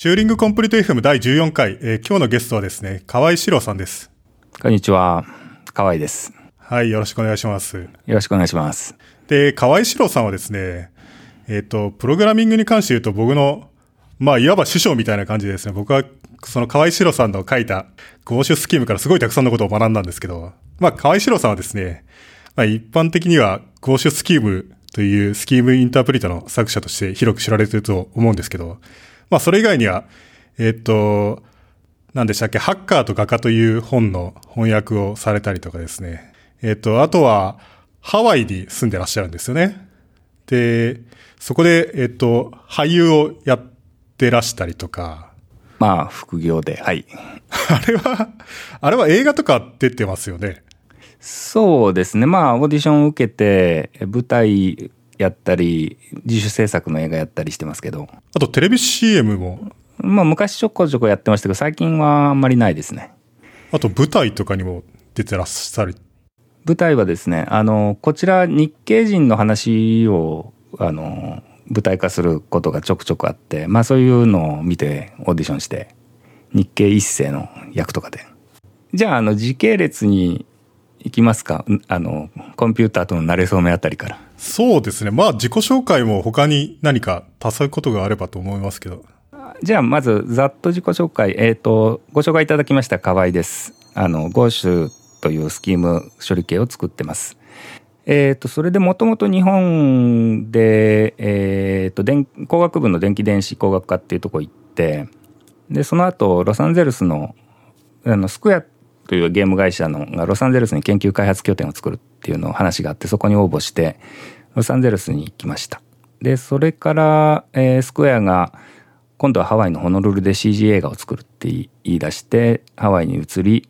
チューリングコンプリート FM 第14回、えー今日のゲストはですね、河合史郎さんです。こんにちは。河合です。はい、よろしくお願いします。よろしくお願いします。で、河合史郎さんはですね、えっ、と、プログラミングに関して言うと僕の、まあ、いわば師匠みたいな感じでですね、僕は、その河合史郎さんの書いた合種スキームからすごいたくさんのことを学んだんですけど、まあ、河合史郎さんはですね、まあ、一般的には合種スキームというスキームインタープリートの作者として広く知られていると思うんですけど、まあ、それ以外には、えっ、と、何でしたっけ、ハッカーと画家という本の翻訳をされたりとかですね。えっ、と、あとは、ハワイに住んでらっしゃるんですよね。で、そこで、えっ、と、俳優をやってらしたりとか、まあ、副業で、はい。あれは、あれは映画とか出てますよね。そうですね。まあ、オーディションを受けて、舞台やったり、自主制作の映画やったりしてますけど、あと、テレビ CM も、まあ、昔ちょこちょこやってましたけど、最近はあんまりないですね。あと舞台とかにも出てらっしゃる。舞台はですね、あの、こちら日系人の話を、あの、舞台化することがちょくちょくあって、まあそういうのを見てオーディションして、日系一世の役とかで。じゃあ、あの、時系列に行きますか？んあの、コンピューターとの慣れ初めあたりから。そうですね。まあ、自己紹介も他に何か足すことがあればと思いますけど。じゃあ、まず、ざっと自己紹介。えっ、と、ご紹介いただきました河合です。あの、GOSH というスキーム処理系を作ってます。えっ、と、それでもともと日本で、えっ、と、電工学部の電気電子工学科っていうとこ行って、で、その後、ロサンゼルスの、あの、スクエアというゲーム会社のがロサンゼルスに研究開発拠点を作るっていうの話があって、そこに応募して、ロサンゼルスに行きました。で、それから、えースクエアが、今度はハワイのホノルルで CG 映画を作るって言い出して、ハワイに移り、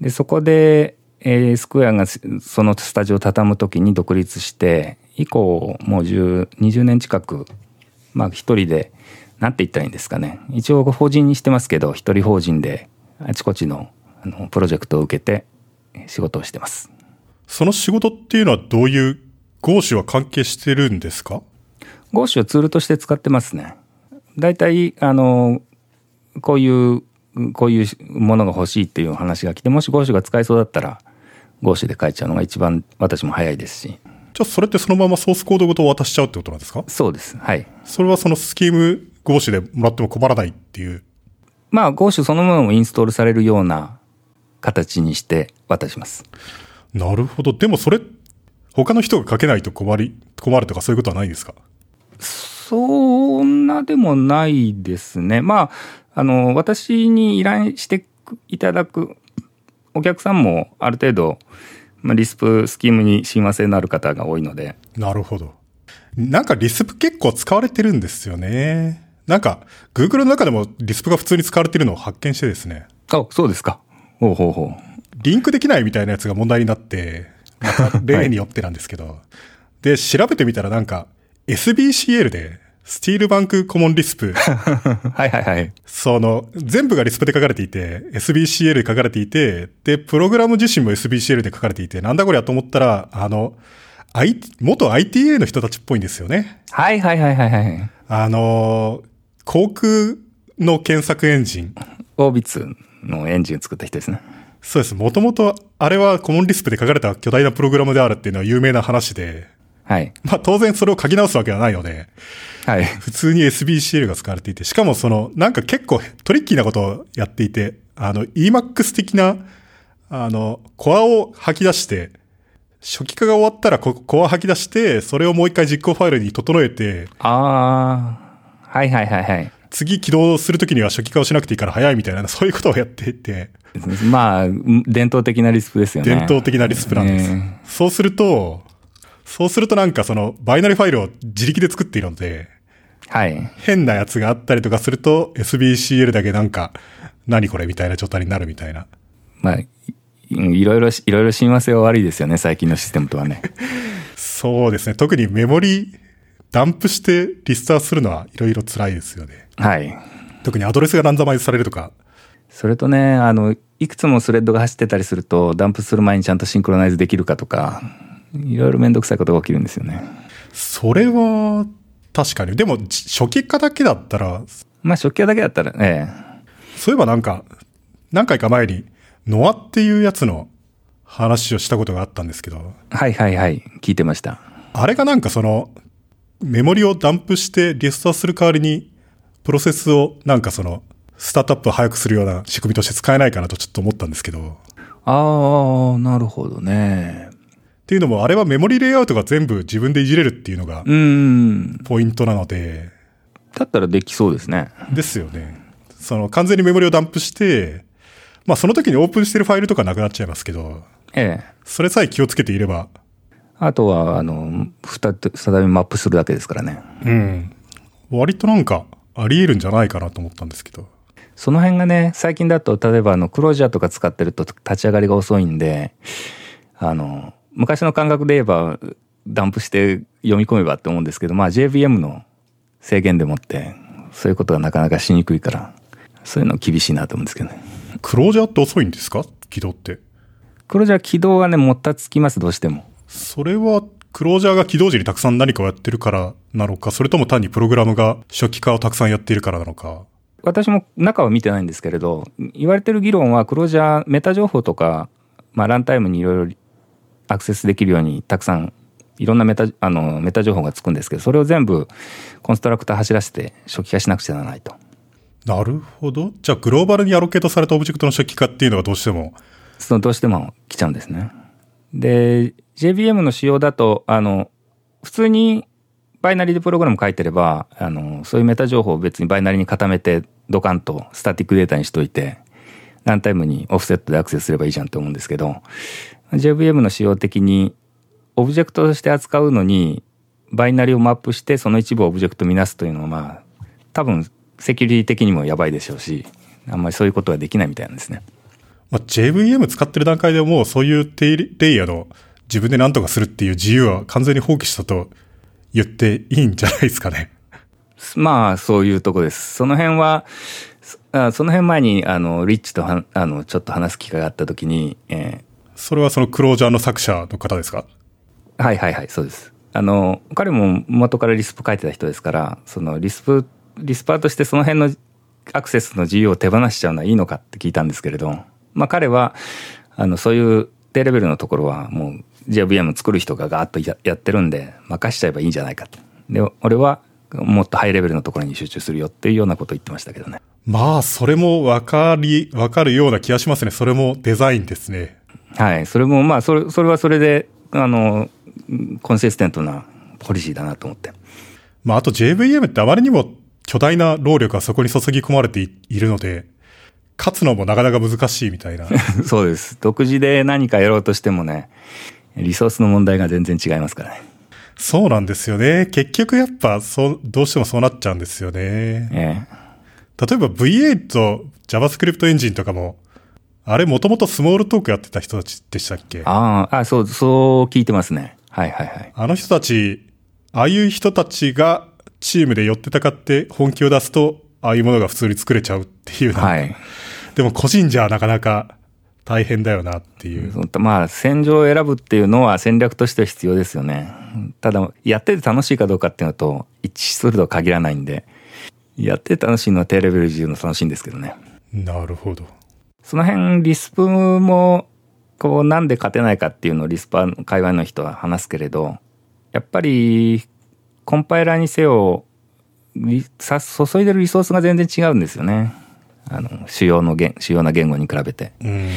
で、そこで、えースクエアがそのスタジオを畳む時に独立して、以降、もう、20年近く、まあ一人で、なんて言ったらいいんですかね。一応法人にしてますけど、一人法人であちこちのあのプロジェクトを受けて仕事をしてます。その仕事っていうのはどういう、合詞は関係してるんですか？ゴーシュをツールとして使ってますね。大体、あの、こういう、こういうものが欲しいっていう話が来て、もしゴーシュが使えそうだったら、ゴーシュで書いちゃうのが一番私も早いですし。じゃあそれってそのままソースコードごと渡しちゃうってことなんですか？そうです。はい。それはそのスキーム合詞でもらっても困らないっていう？まあ、ゴーシュそのものもインストールされるような形にして渡します。なるほど。でもそれ、他の人が書けないと困り、困るとかそういうことはないんですか？そんなでもないですね。まあ、あの、私に依頼していただくお客さんもある程度、まあ、リスプスキームに親和性のある方が多いので、なるほど。なんかリスプ結構使われてるんですよね。なんか、Google の中でもリスプが普通に使われてるのを発見してですね。あ、そうですか。ほうほうほう。リンクできないみたいなやつが問題になって、また例によってなんですけど。で、調べてみたらなんか、SBCL で、スティールバンクコモンリスプ、はいはいはい。その、全部がリスプで書かれていて、SBCL で書かれていて、で、プログラム自身も SBCL で書かれていて、なんだこりゃと思ったら、あの、I、元 ITA の人たちっぽいんですよね。はいはいはいはいはい。あの、航空の検索エンジン。オービッツのエンジンを作った人ですね。そうです。もともと、あれはコモンリスプで書かれた巨大なプログラムであるっていうのは有名な話で、はい。まあ当然それを書き直すわけはないので、はい。普通に SBCL が使われていて、しかもその、なんか結構トリッキーなことをやっていて、あの、Emacs 的な、あの、コアを吐き出して、初期化が終わったらココア吐き出して、それをもう一回実行ファイルに整えて、ああ、はいはいはいはい。次起動するときには初期化をしなくていいから早いみたいな、そういうことをやっていて、まあ、伝統的なリスプですよね。伝統的なリスプなんです。ねそうすると、そうするとなんかその、バイナリファイルを自力で作っているので、はい。変なやつがあったりとかすると、SBCL だけなんか、何これみたいな状態になるみたいな。まあ、いいろいろ、いろいろ親和性は悪いですよね、最近のシステムとはね。そうですね。特にメモリ、ダンプしてリスターするのはいろいろ辛いですよね。はい。特にアドレスがランダマイズされるとか。それとね、あの、いくつもスレッドが走ってたりすると、ダンプする前にちゃんとシンクロナイズできるかとか、いろいろめんどくさいことが起きるんですよね。それは、確かに。でも、じ初期化だけだったら、まあ初期化だけだったら、えそういえばなんか、何回か前に、ノアっていうやつの話をしたことがあったんですけど、えはいはいはい、聞いてました。あれがなんかその、メモリをダンプしてリストアする代わりに、プロセスをなんかその、スタートアップを早くするような仕組みとして使えないかなとちょっと思ったんですけど、ああ、なるほどね。っていうのもあれはメモリレイアウトが全部自分でいじれるっていうのがうん。ポイントなので、だったらできそうですね。ですよね。その完全にメモリをダンプして、まあその時にオープンしてるファイルとかなくなっちゃいますけど、ええ。それさえ気をつけていれば、あとは、あの、再びマップするだけですからね。うん。割となんかあり得るんじゃないかなと思ったんですけど。その辺がね、最近だと、例えばあの、クロージャーとか使ってると立ち上がりが遅いんで、あの、昔の感覚で言えば、ダンプして読み込めばって思うんですけど、まあ JVM の制限でもって、そういうことがなかなかしにくいから、そういうの厳しいなと思うんですけどね。クロージャーって遅いんですか？起動って。クロージャー起動がね、もたつきます、どうしても。それは、クロージャーが起動時にたくさん何かをやってるからなのか、それとも単にプログラムが初期化をたくさんやっているからなのか。私も中は見てないんですけれど言われてる議論はクロージャーメタ情報とか、まあ、 runtime にいろいろアクセスできるようにたくさんいろんなメタあのメタ情報がつくんですけどそれを全部 constructor 走らせて初期化しなくちゃならないとなるほど。じゃあ、グローバルに allocate されたオブジェクトの初期化っていうのがどうしても、そのどうしても来ちゃうんですねで JVM の仕様だとあの普通にバイナリーでプログラム書いてればあのそういうメタ情報を別にバイナリーに固めてドカンと static data にしといてruntime にオフセットでアクセスすればいいじゃんと思うんですけど JVM の仕様的にオブジェクトとして扱うのにバイナリーをマップしてその一部をオブジェクト見なすというのはまあ多分セキュリティ的にもやばいでしょうしあんまりそういうことはできないみたいなんですね。まあ、JVM 使ってる段階でもうそういう低レイヤーの自分で何とかするっていう自由は完全に放棄したと言っていいんじゃないですかね。まあそういうとこです。その辺はそあその辺前にあのリッチとはあのちょっと話す機会があった時に、えそれはそのクロージャーの作者の方ですか？ーはいはいはいそうです。あの彼も元からリスプ書いてた人ですからそのリスプリスパーとしてその辺のアクセスの自由を手放しちゃうのはいいのかって聞いたんですけれど、まあ彼はあのそういう低レベルのところはもう JVM 作る人がガーッとややってるんで任しちゃえばいいんじゃないかと。で俺はもっとハイレベルのところに集中するよっていうようなことを言ってましたけどね。まあ、それもわかり、わかるような気がしますね。それもデザインですね。はい、それもまあそれそれはそれであのコンシステントなポリシーだなと思って。まあ、あと JVM ってあまりにも巨大な労力がそこに注ぎ込まれていいるので、勝つのもなかなか難しいみたいな。そうです。独自で何かやろうとしてもね、リソースの問題が全然違いますからね。そうなんですよね。結局やっぱ、そう、どうしてもそうなっちゃうんですよね。え例えば V8、JavaScript エンジンとかも、あれもともとスモールトークやってた人たちでしたっけ？あ、あそう、そう聞いてますね。はいはいはい。あの人たち、ああいう人たちがチームで寄ってたかって本気を出すと、ああいうものが普通に作れちゃうっていうのはい。でも個人じゃなかなか大変だよなっていう。まあ、戦場を選ぶっていうのは戦略としては必要ですよね。ただ、やってて楽しいかどうかっていうのと一致するとは限らないんで、やってて楽しいのは低レベル自由の楽しいんですけどね。なるほど。その辺リスプもこうなんで勝てないかっていうのをリスパー界隈の人は話すけれどやっぱりコンパイラーにせよ注いでるリソースが全然違うんですよねあの主要の言主要な言語に比べて。うん。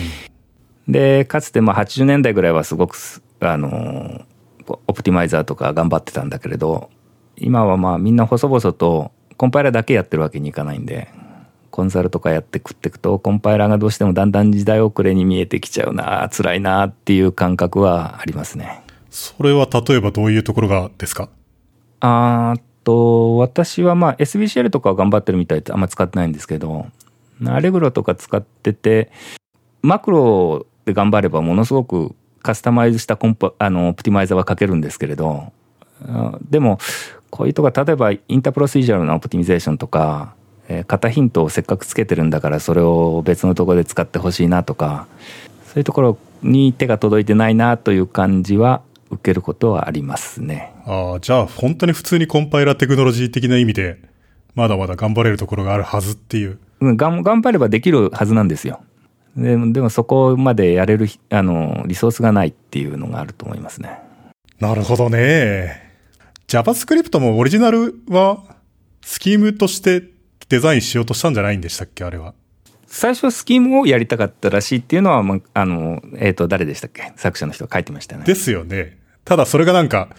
でかつてまあ80年代ぐらいはすごくすあのオプティマイザーとか頑張ってたんだけれど今はまあみんな細々とコンパイラーだけやってるわけにいかないんでコンサルとかやって食っていくとコンパイラーがどうしてもだんだん時代遅れに見えてきちゃうな辛いなっていう感覚はありますね。それは例えばどういうところがですか？あと私はまあ SBCL とかは頑張ってるみたいであんま使ってないんですけどアレグロとか使っててマクロで頑張ればものすごくカスタマイズしたコンパあのオプティマイザーは書けるんですけれどでもこういうとこ例えばインタープロシージャルなオプティミゼーションとか、えー型ヒントをせっかくつけてるんだからそれを別のところで使ってほしいなとかそういうところに手が届いてないなという感じは受けることはありますね。ああ、じゃあ本当に普通にコンパイラーテクノロジー的な意味でまだまだ頑張れるところがあるはずっていう。うん頑頑張ればできるはずなんですよ。でもでもそこまでやれるひあのリソースがないっていうのがあると思いますね。なるほどね。JavaScript もオリジナルはスキームとしてデザインしようとしたんじゃないんでしたっけあれは。最初スキームをやりたかったらしいっていうのは、まあ、あの、えっ、と、誰でしたっけ？作者の人が書いてましたね。ですよね。ただそれがなんか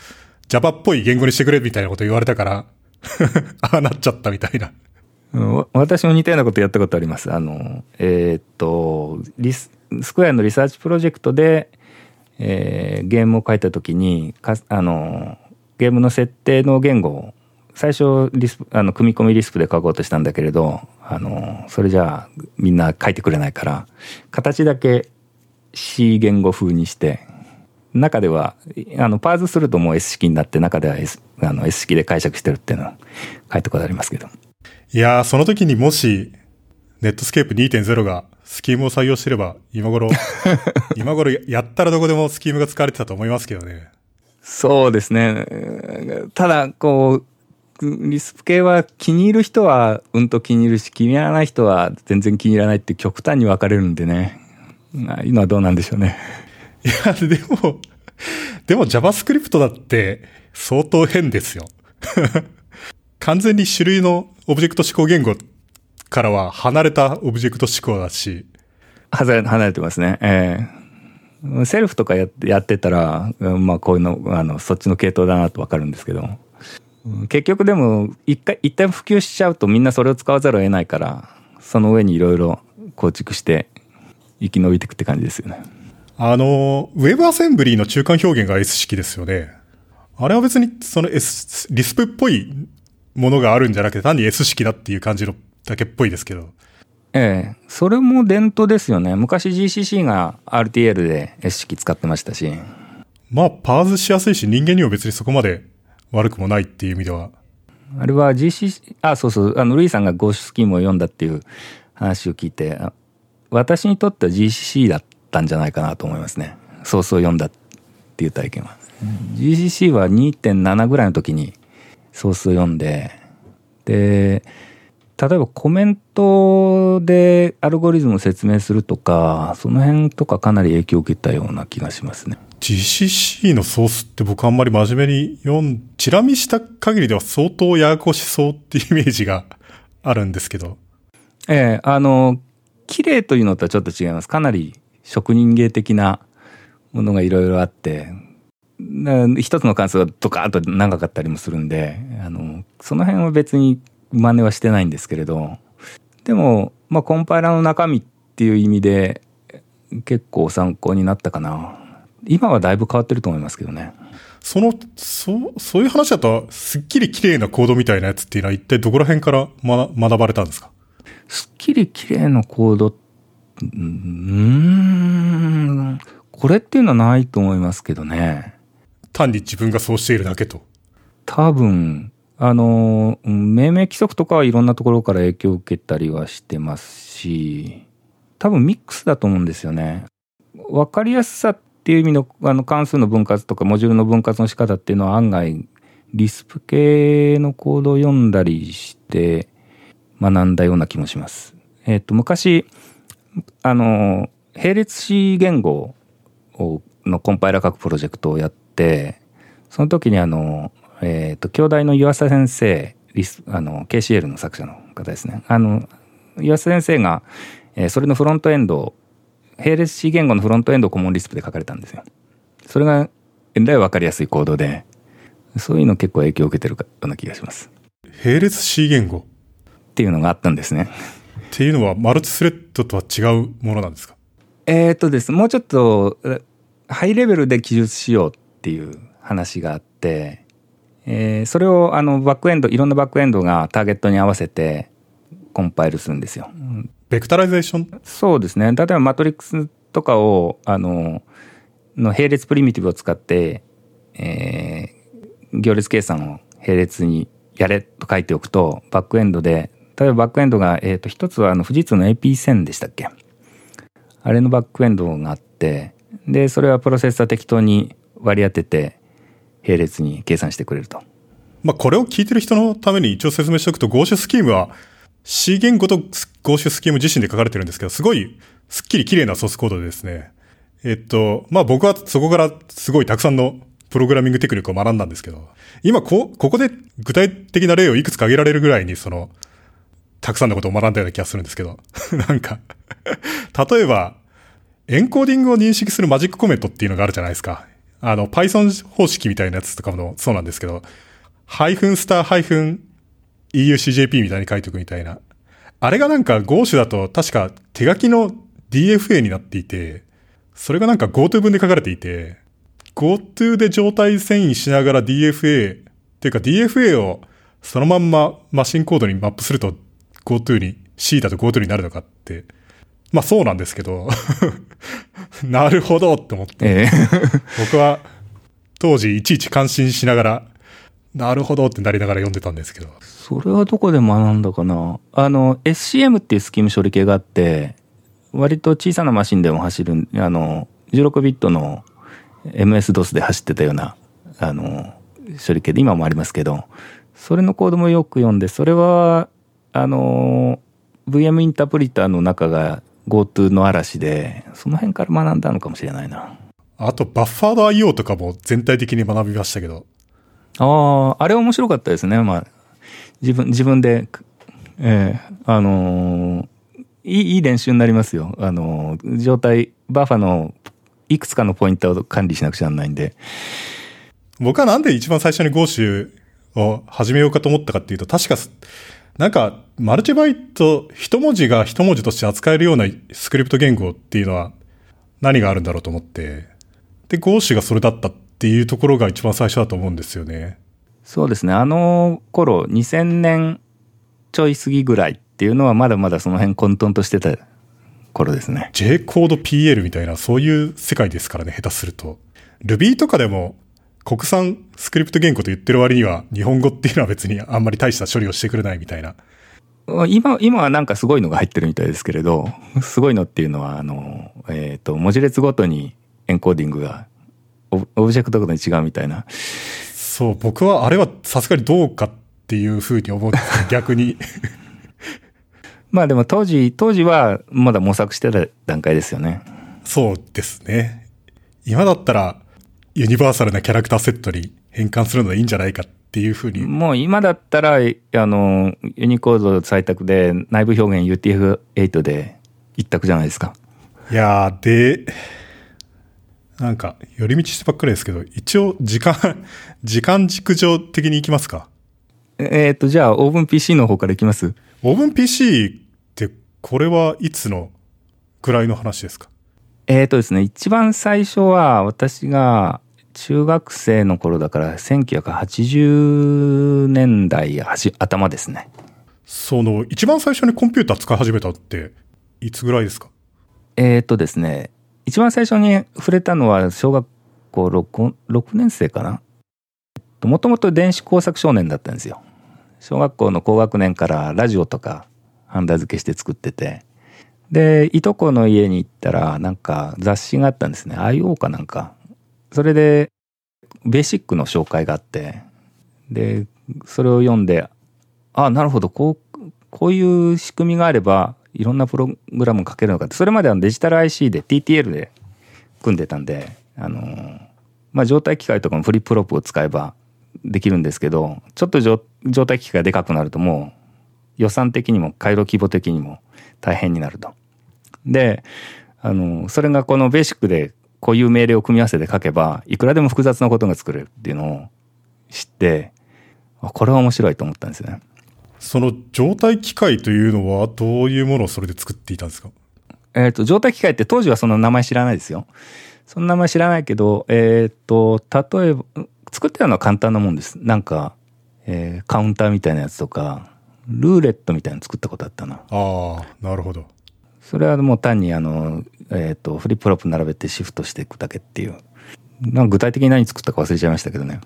Java っぽい言語にしてくれみたいなこと言われたから、ああなっちゃったみたいな。私も似たようなことやったことあります。あの、えーっと、リス、スクエアのリサーチプロジェクトで、えーゲームを書いたときに、かあの、ゲームの設定の言語を、最初リス、あの、組み込みリスプで書こうとしたんだけれど、あの、それじゃあみんな書いてくれないから、形だけ C 言語風にして、中では、あの、 parse するともう S 式になって、中では S, あの S 式で解釈してるっていうのを書いたことありますけど。いやー、その時にもし、 Netscape 2.0がスキームを採用してれば、今頃、今頃やったらどこでもスキームが使われてたと思いますけどね。そうですね。ただ、こう、 Lisp 系は気に入る人はうんと気に入るし、気に入らない人は全然気に入らないって極端に分かれるんでね。ああいうのはどうなんでしょうね。いや、でも、でも JavaScript だって相当変ですよ。完全に種類のオブジェクト指向言語からは離れたオブジェクト指向だし、離れ離れてますね。ええセルフとかやってやってたら、まあこういうの、あの、そっちの系統だなと分かるんですけど、結局でも、一回、一旦普及しちゃうとみんなそれを使わざるを得ないから、その上にいろいろ構築して生き延びていくって感じですよね。あの、ウェブアセンブリーの中間表現が S 式ですよね。あれは別にその S、リスプっぽいものがあるんじゃなくて単に S 式だっていう感じのだけっぽいですけど。ええ、それも伝統ですよね。昔 GCC が RTL で S 式使ってましたし。まあ、パーズしやすいし人間には別にそこまで悪くもないっていう意味では。あれは GCC、あ、そうそう、あの、ルイさんがゴーシュスキームを読んだっていう話を聞いて、あ私にとっては GCC だったんじゃないかなと思いますね。そうそう読んだっていう体験は。GCC は2.7ぐらいの時にソースを読んで、で、例えばコメントでアルゴリズムを説明するとか、その辺とかかなり影響を受けたような気がしますね。GCC のソースって僕あんまり真面目に読ん、チラ見した限りでは相当ややこしそうっていうイメージがあるんですけど。ええあの、綺麗というのとはちょっと違います。かなり職人芸的なものがいろいろあって、な一つの関数がドカーッと長かったりもするんで、あの、その辺は別に真似はしてないんですけれど、でも、まあ、コンパイラーの中身っていう意味で、結構参考になったかな。今はだいぶ変わってると思いますけどね。その、そう、そういう話だと、すっきり綺麗なコードみたいなやつっていうのは一体どこら辺から学学ばれたんですか？すっきり綺麗なコード、うーん、これっていうのはないと思いますけどね。単に自分がそうしているだけと。多分、あの、うん命名規則とかはいろんなところから影響を受けたりはしてますし、多分ミックスだと思うんですよね。わかりやすさっていう意味のあの関数の分割とかモジュールの分割の仕方っていうのは案外リスプ系のコードを読んだりして学んだような気もします。えっ、と、昔、あの、並列 C 言語をのコンパイラー書くプロジェクトをやって、その時にあの、えっ、と、兄弟の湯浅先生、リス、あの、KCL の作者の方ですね。あの、湯浅先生が、えーそれのフロントエンドを、並列 C 言語のフロントエンドをコモンリスプで書かれたんですよ。それが、えらいわかりやすいコードで、そういうの結構影響を受けてるかような気がします。並列 C 言語？っていうのがあったんですね。っていうのはマルチスレッドとは違うものなんですか？えー、とですね、もうちょっと、えハイレベルで記述しようっていう話があって、えーそれをあのバックエンド、いろんなバックエンドがターゲットに合わせてコンパイルするんですよ。 vectorization？そうですね。例えばマトリックスとかを、あの、の並列プリミティブを使って、えー行列計算を並列にやれと書いておくと、バックエンドで、例えばバックエンドが、えっ、と、一つはあの富士通の AP1000 でしたっけ？あれのバックエンドがあって、で、それはプロセッサー適当に割り当てて、並列に計算してくれると。まあ、これを聞いてる人のために一応説明しておくと、ゴーシュスキームは C 言語とゴーシュスキーム自身で書かれてるんですけど、すごいスッキリ綺麗なソースコードでですね。えっと、まあ、僕はそこからすごいたくさんのプログラミングテクニックを学んだんですけど、今こ、ここで具体的な例をいくつか挙げられるぐらいに、その、たくさんのことを学んだような気がするんですけど、なんか例えば、エンコーディングを認識するマジックコメントっていうのがあるじゃないですか。あの、Python 方式みたいなやつとかもそうなんですけど、ハイフンスターハイフン EUCJP みたいに書いておくみたいな。あれがなんか Go 種だと確か手書きの DFA になっていて、それがなんか GoTo 文で書かれていて、GoTo で状態遷移しながら DFA、っていうか DFA をそのまんまマシンコードにマップすると GoTo に、C だと GoTo になるのかって、まあそうなんですけど、なるほどって思って、え 僕は当時いちいち感心しながら、なるほどってなりながら読んでたんですけど。それはどこで学んだかな？あの、SCM っていうスキーム処理系があって、割と小さなマシンでも走る、あの、16ビットの MS-DOS で走ってたような、あの、処理系で今もありますけど、それのコードもよく読んで、それは、あの、VM インタープリターの中が GoTo の嵐で、その辺から学んだのかもしれないな。あと、バッファード IO とかも全体的に学びましたけど。ああ、あれ面白かったですね。まあ、自分、自分で、ええー、あのー、いい、いい練習になりますよ。あのー、状態、バッファのいくつかのポイントを管理しなくちゃならないんで。僕はなんで一番最初に Go 集を始めようかと思ったかっていうと、確か、なんか、マルチバイト、一文字が一文字として扱えるようなスクリプト言語っていうのは何があるんだろうと思って、で、Go 詞がそれだったっていうところが一番最初だと思うんですよね。そうですね。あの頃、2000年ちょい過ぎぐらいっていうのはまだまだその辺混沌としてた頃ですね。J コード PL みたいなそういう世界ですからね、下手すると。Ruby とかでも国産スクリプト言語と言ってる割には日本語っていうのは別にあんまり大した処理をしてくれないみたいな。今、今はなんかすごいのが入ってるみたいですけれど、すごいのっていうのは、あの、えっ、ー、と、文字列ごとにエンコーディングがオブジェクトごとに違うみたいな。そう、僕はあれはさすがにどうかっていうふうに思って、逆に。まあでも当時、当時はまだ模索してた段階ですよね。そうですね。今だったら、ユニバーサルなキャラクターセットに変換するのはいいんじゃないかっていうふうに。もう今だったら、あの、ユニコード採択で内部表現 UTF-8 で一択じゃないですか。いやー、で、なんか、寄り道してばっかりですけど、一応、時間、時間軸上的に行きますか？えっ、と、じゃあ、オーブン PC の方からいきます？オーブン PC って、これはいつのくらいの話ですか？えっ、とですね、一番最初は、私が、中学生の頃だから1980年代頭ですね。その一番最初にコンピューター使い始めたっていつぐらいですか？えっ、とですね。一番最初に触れたのは小学校 6, 6年生かな？もともと電子工作少年だったんですよ。小学校の高学年からラジオとかハンダ付けして作ってて。でいとこの家に行ったらなんか雑誌があったんですね。IO かなんかそれでベーシックの紹介があってでそれを読んであなるほどこうこういう仕組みがあればいろんなプログラムを書けるのかってそれまではデジタル IC で TTL で組んでたんであのまあ状態機械とかもフリップロップを使えばできるんですけどちょっと状態機械がでかくなるともう予算的にも回路規模的にも大変になると。であのそれがこのベーシックでこういう命令を組み合わせて書けばいくらでも複雑なことが作れるっていうのを知ってこれは面白いと思ったんですね。その状態機械というのはどういうものをそれで作っていたんですか？えっ、と、状態機械って当時はその名前知らないですよ。その名前知らないけど、えっ、ー、と、例えば、作ってたのは簡単なもんです。なんか、えー、カウンターみたいなやつとか、ルーレットみたいなの作ったことあったな。ああ、なるほど。それはもう単にあの、えっ、ー、と、フリップロップ並べてシフトしていくだけっていう。なんか具体的に何作ったか忘れちゃいましたけどね。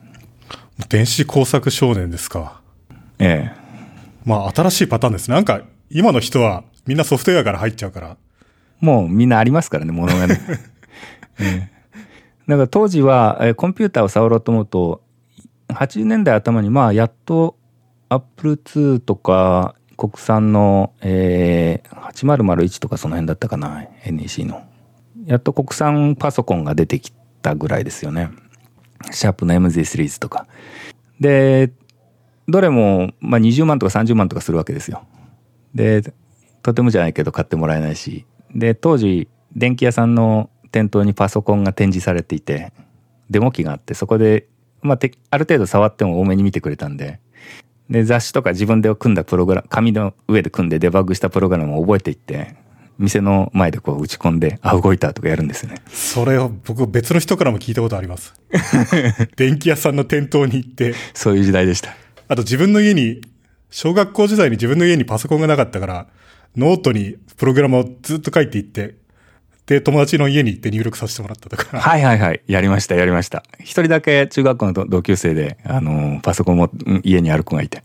電子工作少年ですか。ええ。まあ新しいパターンです。なんか今の人はみんなソフトウェアから入っちゃうから。もうみんなありますからね、ものがね。ええ。だから当時は、えコンピューターを触ろうと思うと、80年代頭にまあやっと Apple II とか国産の、えー、8001とかその辺だったかな NEC の。やっと国産パソコンが出てきたぐらいですよね。シャープの MZ シリーズとか。でどれも、まあ、20万とか30万とかするわけですよ。でとてもじゃないけど買ってもらえないし。で当時電気屋さんの店頭にパソコンが展示されていてデモ機があってそこで、まあ、ある程度触っても大目に見てくれたんでで雑誌とか自分で組んだプログラム紙の上で組んでデバッグしたプログラムを覚えていって店の前でこう打ち込んで、あ、動いたとかやるんですよね。それを僕別の人からも聞いたことあります。電気屋さんの店頭に行って。そういう時代でした。あと自分の家に、小学校時代に自分の家にパソコンがなかったから、ノートにプログラムをずっと書いていって、で、友達の家に行って入力させてもらったとか。はいはいはい。やりました、やりました。一人だけ中学校の同級生で、あの、パソコンも家にある子がいて。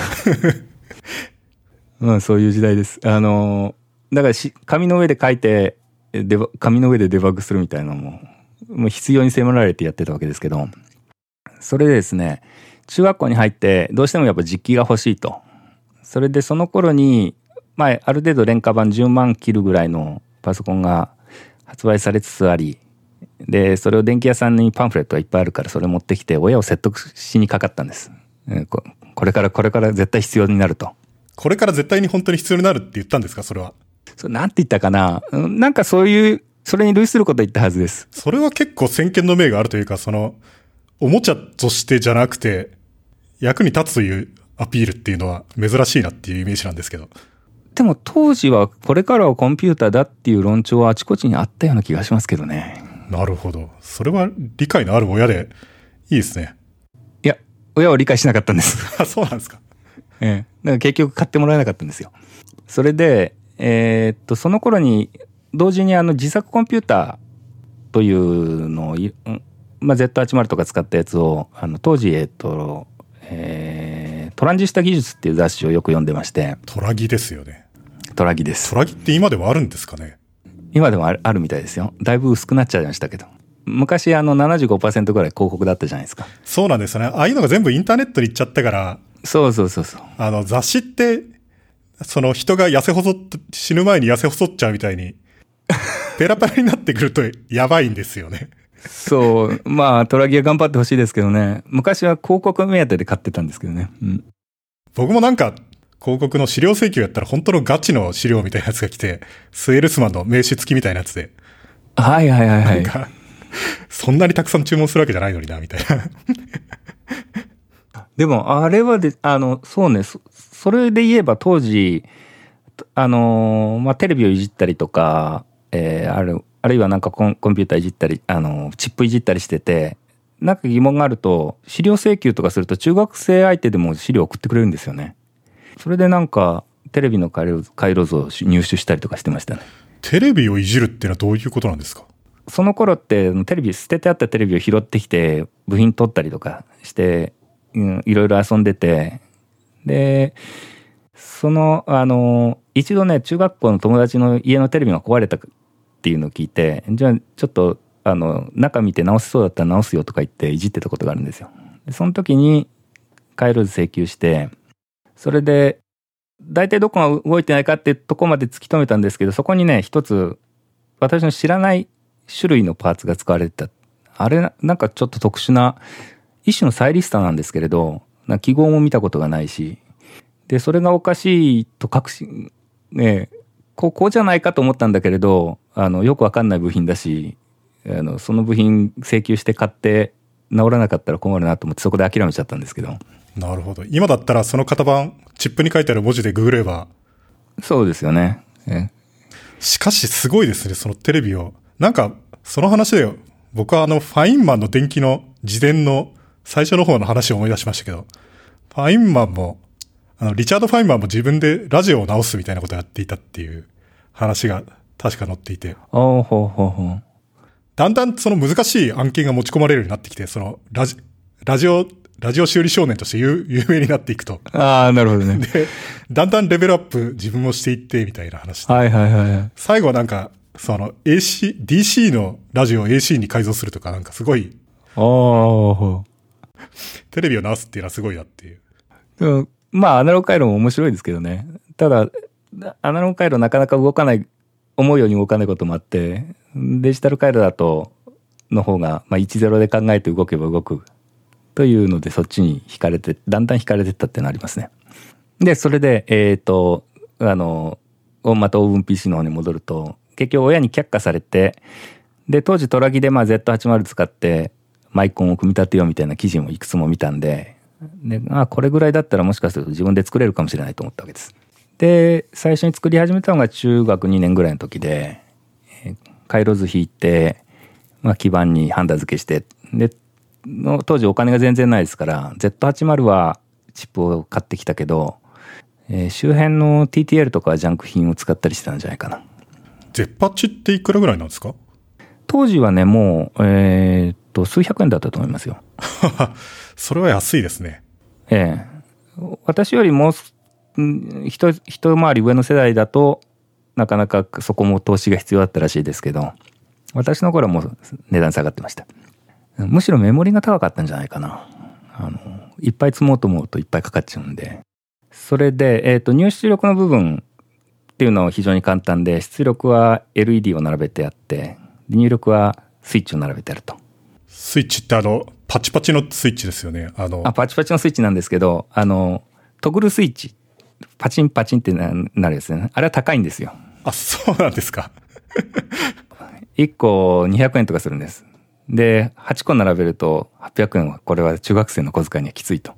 まあそういう時代です。あの、だからし、紙の上で書いて、デバ紙の上でデバッグするみたいなのも、もう必要に迫られてやってたわけですけど、それでですね、中学校に入ってどうしてもやっぱ実機が欲しいと。それでその頃に、まあ、ある程度廉価版10万切るぐらいのパソコンが発売されつつあり、で、それを電気屋さんにパンフレットがいっぱいあるから、それ持ってきて親を説得しにかかったんです。これから、これから絶対必要になると。これから絶対に本当に必要になるって言ったんですか、それは。そなんて言ったかな？なんかそういう、それに類すること言ったはずです。それは結構先見の明があるというか、その、おもちゃとしてじゃなくて、役に立つというアピールっていうのは珍しいなっていうイメージなんですけど。でも当時はこれからはコンピューターだっていう論調はあちこちにあったような気がしますけどね。なるほど。それは理解のある親でいいですね。いや、親は理解しなかったんです。あ、そうなんですか。ええ。だから結局買ってもらえなかったんですよ。それで、えー、っと、その頃に、同時にあの自作コンピューターというのを、まあ、Z80 とか使ったやつを、あの当時、えー、っと、えー、トランジスタ技術っていう雑誌をよく読んでまして。トラギですよね。トラギです。トラギって今でもあるんですかね？今でもあるあるみたいですよ。だいぶ薄くなっちゃいましたけど。昔あの75%ぐらい広告だったじゃないですか。そうなんですよね。ああいうのが全部インターネットに行っちゃったから。そうそうそうそう。あの雑誌ってその人が痩せ細っ、死ぬ前に痩せ細っちゃうみたいに、ペラペラになってくるとやばいんですよね。そう。まあ、トラギア頑張ってほしいですけどね。昔は広告目当てで買ってたんですけどね。うん。僕もなんか、広告の資料請求やったら本当のガチの資料みたいなやつが来て、スエルスマンの名刺付きみたいなやつで。はいはいはいはい。なんか、そんなにたくさん注文するわけじゃないのにな、みたいな。でも、あれはで、あの、そうね、それで言えば当時、あのまあ、テレビをいじったりとか、えー、ある、あるいはなんかコンコンピューターいじったり、あのチップいじったりしてて、なんか疑問があると、資料請求とかすると中学生相手でも資料送ってくれるんですよね。それでなんか、テレビの回路図を入手したりとかしてましたね。テレビをいじるっていうのはどういうことなんですか？その頃ってテレビ捨ててあったテレビを拾ってきて部品取ったりとかして、うん、いろいろ遊んでてで、その、あの、一度ね、中学校の友達の家のテレビが壊れたっていうのを聞いて、じゃあちょっと、あの、中見て直せそうだったら直すよとか言っていじってたことがあるんですよ。その時に、回路図請求して、それで、大体どこが動いてないかってとこまで突き止めたんですけど、そこにね、一つ、私の知らない種類のパーツが使われてた。あれ、なんかちょっと特殊な、一種のサイリスタなんですけれど、記号も見たことがないし、で、それがおかしいと確信、ねこ、こうじゃないかと思ったんだけれど、あの、よくわかんない部品だし、あの、その部品請求して買って治らなかったら困るなと思ってそこで諦めちゃったんですけど。なるほど。今だったらその型番、チップに書いてある文字でググれば。そうですよね。しかしすごいですね、そのテレビを。なんか、その話で、僕はあの、ファインマンの電気の自伝の最初の方の話を思い出しましたけど、ファインマンも、あの、リチャード・ファインマンも自分でラジオを直すみたいなことをやっていたっていう話が確か載っていて。ほうほうほうだんだんその難しい案件が持ち込まれるようになってきて、そのラジ、ラジオ、ラジオ修理少年として有 有名になっていくと。ああ、なるほどね。で、だんだんレベルアップ自分もしていってみたいな話で。はいはいはい。最後はなんか、その AC、DC のラジオを AC に改造するとかなんかすごい。ああ。テレビを直すっていうのはすごいなっていう。でもまあ、アナログ回路も面白いですけどね。ただ、アナログ回路なかなか動かない、思うように動かないこともあって、デジタル回路だと、の方が、まあ、10で考えて動けば動く。というので、そっちに惹かれて、だんだん惹かれてったっていうのありますね。で、それで、えっ、と、あの、またオーブン PC の方に戻ると、結局親に却下されて、で、当時トラギでまあ Z80 使ってマイコンを組み立てようみたいな記事もいくつも見たんで、で、あこれぐらいだったらもしかすると自分で作れるかもしれないと思ったわけです。で、最初に作り始めたのが中学2年ぐらいの時で、えー回路図引いて、まあ基板にハンダ付けして、で、の当時お金が全然ないですから、Z80 はチップを買ってきたけど、えー周辺の TTL とかはジャンク品を使ったりしてたんじゃないかな。ゼッパチっていくらぐらいなんですか？当時はね、もう、えーっと、数百円だったと思いますよ。それは安いですね。ええ。私よりもう一、一回り上の世代だと、なかなかそこも投資が必要だったらしいですけど、私の頃はもう値段下がってました。むしろメモリが高かったんじゃないかな。あの、いっぱい積もうと思うといっぱいかかっちゃうんで。それで、えっ、と、入出力の部分っていうのは非常に簡単で、出力は LED を並べてあって、入力はスイッチを並べてあると。スイッチってあの、パチパチのスイッチですよね。あの、あ、パチパチのスイッチなんですけど、あの、トグルスイッチ、パチンパチンってななるやつね。あれは高いんですよ。あ、そうなんですか。1個200円とかするんです。で、8個並べると800円は、これは中学生の小遣いにはきついと。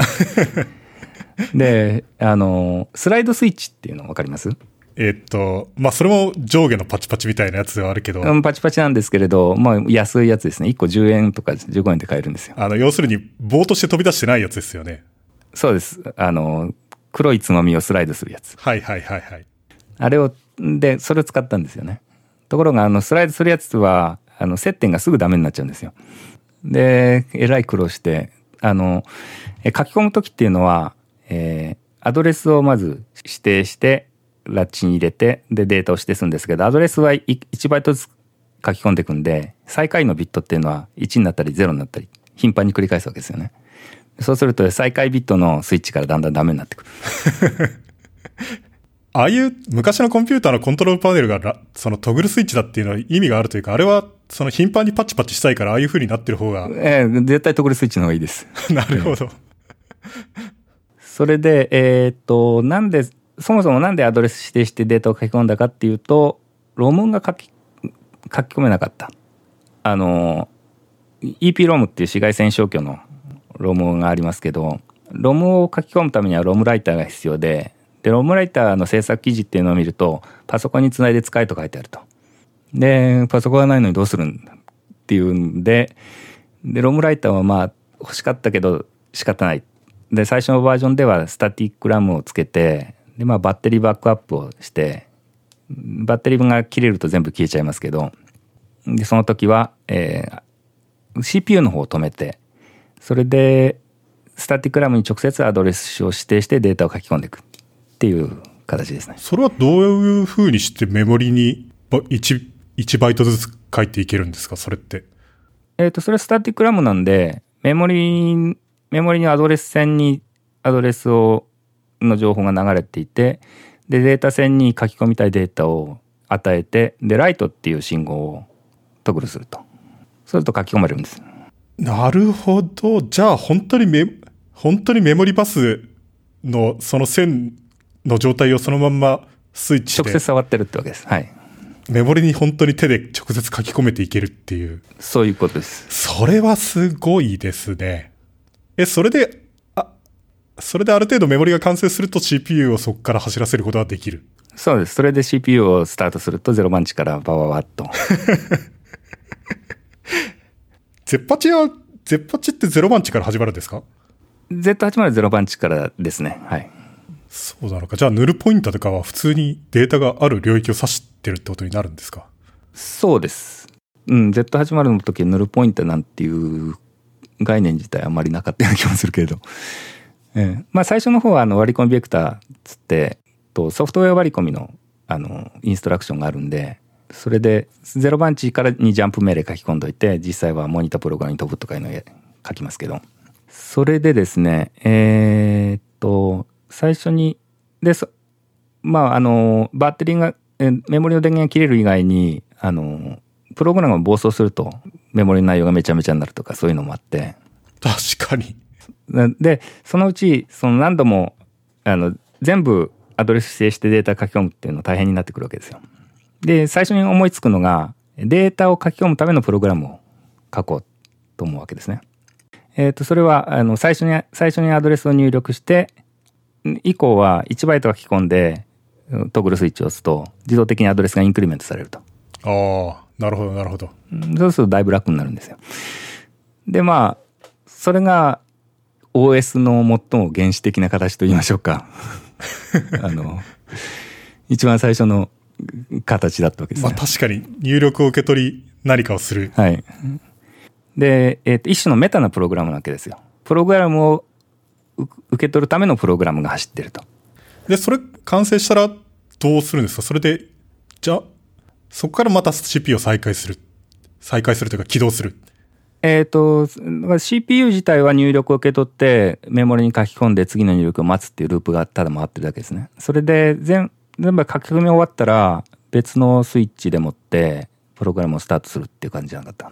で、あの、スライドスイッチっていうの分かります？えーっと、まあ、それも上下のパチパチみたいなやつではあるけど、うんパチパチなんですけれど、まあ安いやつですね。1個10円とか15円で買えるんですよ。あの、要するに棒として飛び出してないやつですよね。そうです。あの、黒いつまみをスライドするやつ。はいはいはいはい。あれを、で、それを使ったんですよね。ところが、あの、スライドするやつは、あの、接点がすぐダメになっちゃうんですよ。で、えらい苦労して、あの、え書き込むときっていうのは、えーアドレスをまず指定して、ラッチに入れて、で、データを指定するんですけど、アドレスはい1バイトずつ書き込んでいくんで、最下位のビットっていうのは1になったり0になったり、頻繁に繰り返すわけですよね。そうすると、最下位ビットのスイッチからだんだんダメになってくる。ああいう昔のコンピューターのコントロールパネルがラそのトグルスイッチだっていうのは意味があるというか、あれはその頻繁にパチパチしたいからああいう風になってる方が、えー絶対トグルスイッチの方がいいです。なるほど。それで、えーっと、なんで、そもそもなんでアドレス指定してデータを書き込んだかっていうと、ロムが書き、書き込めなかった。あの、EP ロムっていう紫外線消去のロムがありますけど、ロムを書き込むためにはロムライターが必要で、で、ロムライターの制作記事っていうのを見ると、パソコンにつないで使えと書いてあると。で、パソコンがないのにどうするんだっていうんで、で、ロムライターはまあ欲しかったけど仕方ない。で、最初のバージョンではスタティックラムをつけて、で、まあバッテリーバックアップをして、バッテリーが切れると全部消えちゃいますけど、で、その時は、えー CPU の方を止めて、それで、スタティックラムに直接アドレスを指定してデータを書き込んでいくっていう形ですね。それはどういう風にしてメモリにば 1, 1バイトずつ書いていけるんですか？それって。えっ、と、それはスタティックラムなんで、メモリ、メモリのアドレス線にアドレスを、の情報が流れていて、で、データ線に書き込みたいデータを与えて、で、ライトっていう信号をトグルすると。そうすると書き込まれるんです。なるほど。じゃあ本当にメ、本当にメモリバスのその線の状態をそのまんまスイッチで直接触ってるってわけです。はい。メモリに本当に手で直接書き込めていけるっていう。そういうことです。それはすごいですね。え、それで、あ、それである程度メモリが完成すると CPU をそこから走らせることができる？そうです。それで CPU をスタートすると0番地からバババッと。ゼッパチは、ゼッパチって0番地から始まるんですか？Z800 番地からですね。はい。そうなのか。じゃあ、ヌルポインターとかは普通にデータがある領域を指してるってことになるんですか？そうです。うん、Z80 の時ヌルポインターなんていう概念自体あんまりなかったような気もするけれど。ええまあ最初の方はあの割り込みベクターつって、とソフトウェア割り込みのあのインストラクションがあるんで、それで0番地からにジャンプ命令書き込んどいて、実際はモニタープログラムに飛ぶとかいうのを書きますけど、それでですね、えーっと、最初に、で、そまあ、あの、バッテリーが、えメモリの電源が切れる以外に、あの、プログラムが暴走すると、メモリの内容がめちゃめちゃになるとか、そういうのもあって、確かに。なで、そのうち、その何度も、あの、全部アドレス指定してデータ書き込むっていうの大変になってくるわけですよ。で、最初に思いつくのが、データを書き込むためのプログラムを書こうと思うわけですね。えっ、と、それは、あの、最初に、最初にアドレスを入力して、以降は1バイト書き込んで、トグルスイッチを押すと、自動的にアドレスがインクリメントされると。ああ、なるほど、なるほど。うんそうするとだいぶ楽になるんですよ。で、まあ、それが OS の最も原始的な形と言いましょうか。あの、一番最初の形だったわけですね。まあ確かに入力を受け取り何かをする。はい。で、えっ、と、一種のメタなプログラムなわけですよ。プログラムをう受け取るためのプログラムが走ってると。で、それ完成したらどうするんですか？それで、じゃあ、そこからまた CPU を再開する。再開するというか起動する。えっ、と、CPU 自体は入力を受け取ってメモリに書き込んで次の入力を待つっていうループがただ回ってるだけですね。それで全全部書き込み終わったら別のスイッチでもってプログラムをスタートするっていう感じなかった。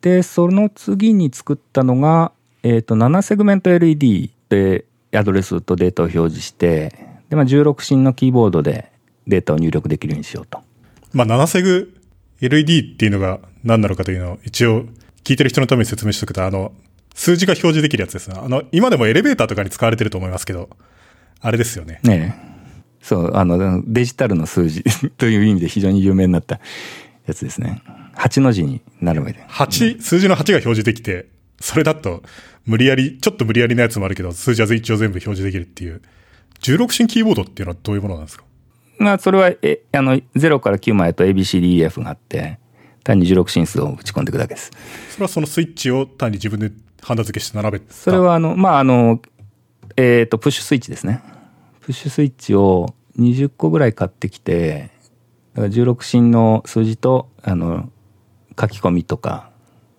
で、その次に作ったのが、えっ、と、7セグメント LED でアドレスとデータを表示して、で、まあ、16進のキーボードでデータを入力できるようにしようと。まあ7セグ LED っていうのが何なのかというのを一応聞いてる人のために説明しておくと、あの、数字が表示できるやつですね。あの、今でもエレベーターとかに使われてると思いますけど、あれですよね。ねえ。そう、あの、デジタルの数字 という意味で非常に有名になったやつですね。8の字になるまで。8、数字の8が表示できて、それだと無理やり、ちょっと無理やりなやつもあるけど、数字は一応全部表示できるっていう。16進キーボードっていうのはどういうものなんですか？まあ、それは、え、あの、0から9までと ABCDEF があって、単に16進数を打ち込んでいくだけです。それはそのスイッチを単に自分でハンダ付けして並べた？それは、あの、まあ、あの、えっ、と、プッシュスイッチですね。プッシュスイッチを20個ぐらい買ってきて、だから16進の数字と、あの、書き込みとか、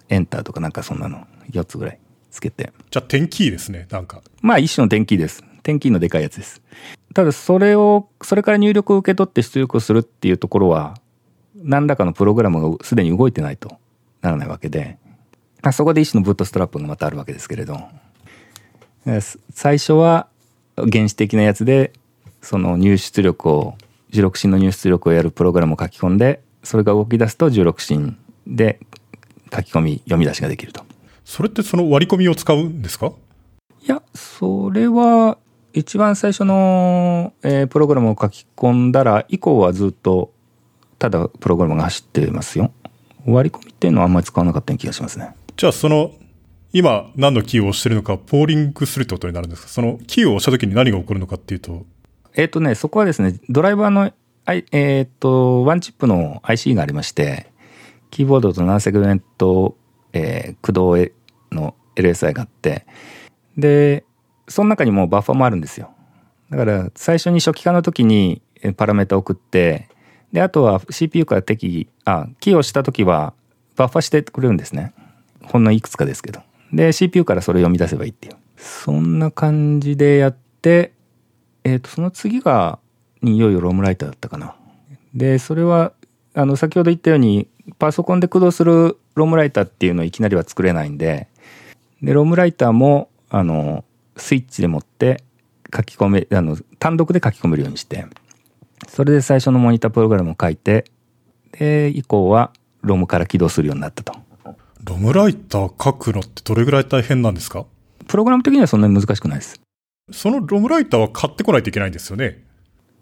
エンターとかなんかそんなの4つぐらいつけて。じゃあ、点キーですね、なんか。まあ一種の点キーです。点キーのでかいやつです。ただそれを、それから入力を受け取って出力をするっていうところは、何らかのプログラムがすでに動いてないとならないわけで、まあそこで一種のブートストラップがまたあるわけですけれど、えー最初は原始的なやつで、その入出力を、16進の入出力をやるプログラムを書き込んで、それが動き出すと16進で書き込み、読み出しができると。それってその割り込みを使うんですか？いや、それは、一番最初の、えープログラムを書き込んだら、以降はずっと、ただプログラムが走ってますよ。割り込みっていうのはあんまり使わなかったような気がしますね。じゃあ、その、今何のキーを押してるのか、ポーリングするってことになるんですか？そのキーを押した時に何が起こるのかっていうと、えっ、とね、そこはですね、ドライバーの、えっ、と、ワンチップの IC がありまして、キーボードと7セグメント、えー駆動の LSI があって、で、その中にもバッファもあるんですよ。だから、最初に初期化の時にパラメータ送って、で、あとは CPU から適宜、あ、キーをした時はバッファしてくれるんですね。ほんのいくつかですけど。で、CPU からそれを読み出せばいいっていう。そんな感じでやって、えっ、と、その次が、にいよいよロームライターだったかな。で、それは、あの、先ほど言ったように、パソコンで駆動するロームライターっていうのをいきなりは作れないんで、で、ロームライターも、あの、スイッチでもって書き込め、あの、単独で書き込めるようにして、それで最初のモニタープログラムを書いて、で、以降は、ロームから起動するようになったと。ロムライター書くのってどれぐらい大変なんですか？プログラム的にはそんなに難しくないです。そのロムライターは買ってこないといけないんですよね？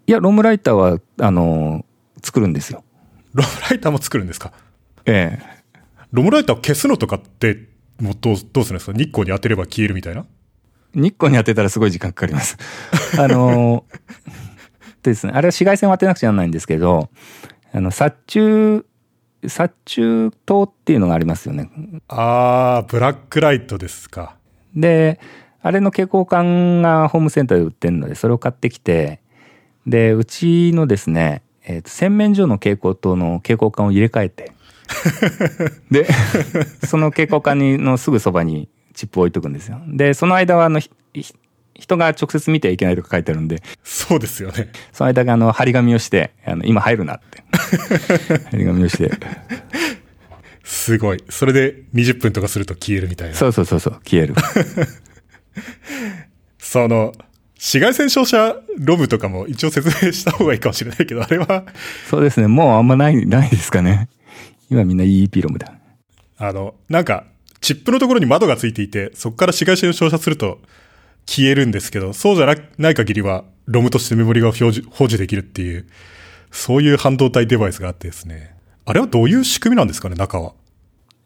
いや、ロームライターは、あの、作るんですよ。ロムライターも作るんですか？ええ。ロムライターを消すのとかって、もうどうどうするんですか？日光に当てれば消えるみたいな？日光に当てたらすごい時間かかります。あの、でですね、あれは紫外線を当てなくちゃならないんですけど、あの、殺虫、殺虫灯っていうのがありますよね。あー、ブラックライトですか。で、あれの蛍光管がホームセンターで売ってるので、それを買ってきて、で、うちのですね、えーと洗面所の蛍光灯の蛍光管を入れ替えて、で、その蛍光管にのすぐそばにチップを置いとくんですよ。で、その間はあの、人が直接見てはいけないとか書いてあるんで。そうですよね。その間があの、張り紙をして、あの、今入るなって。張り紙をして。すごい。それで20分とかすると消えるみたいな。そうそうそうそう、消える。その、紫外線照射ロムとかも一応説明した方がいいかもしれないけど、あれは。そうですね。もうあんまない、ないですかね。今みんな EEP ロムだ。あの、なんか、チップのところに窓がついていて、そこから紫外線を照射すると消えるんですけど、そうじゃない限りは、ロムとしてメモリが表示、保持できるっていう、そういう半導体デバイスがあってですね。あれはどういう仕組みなんですかね、中は。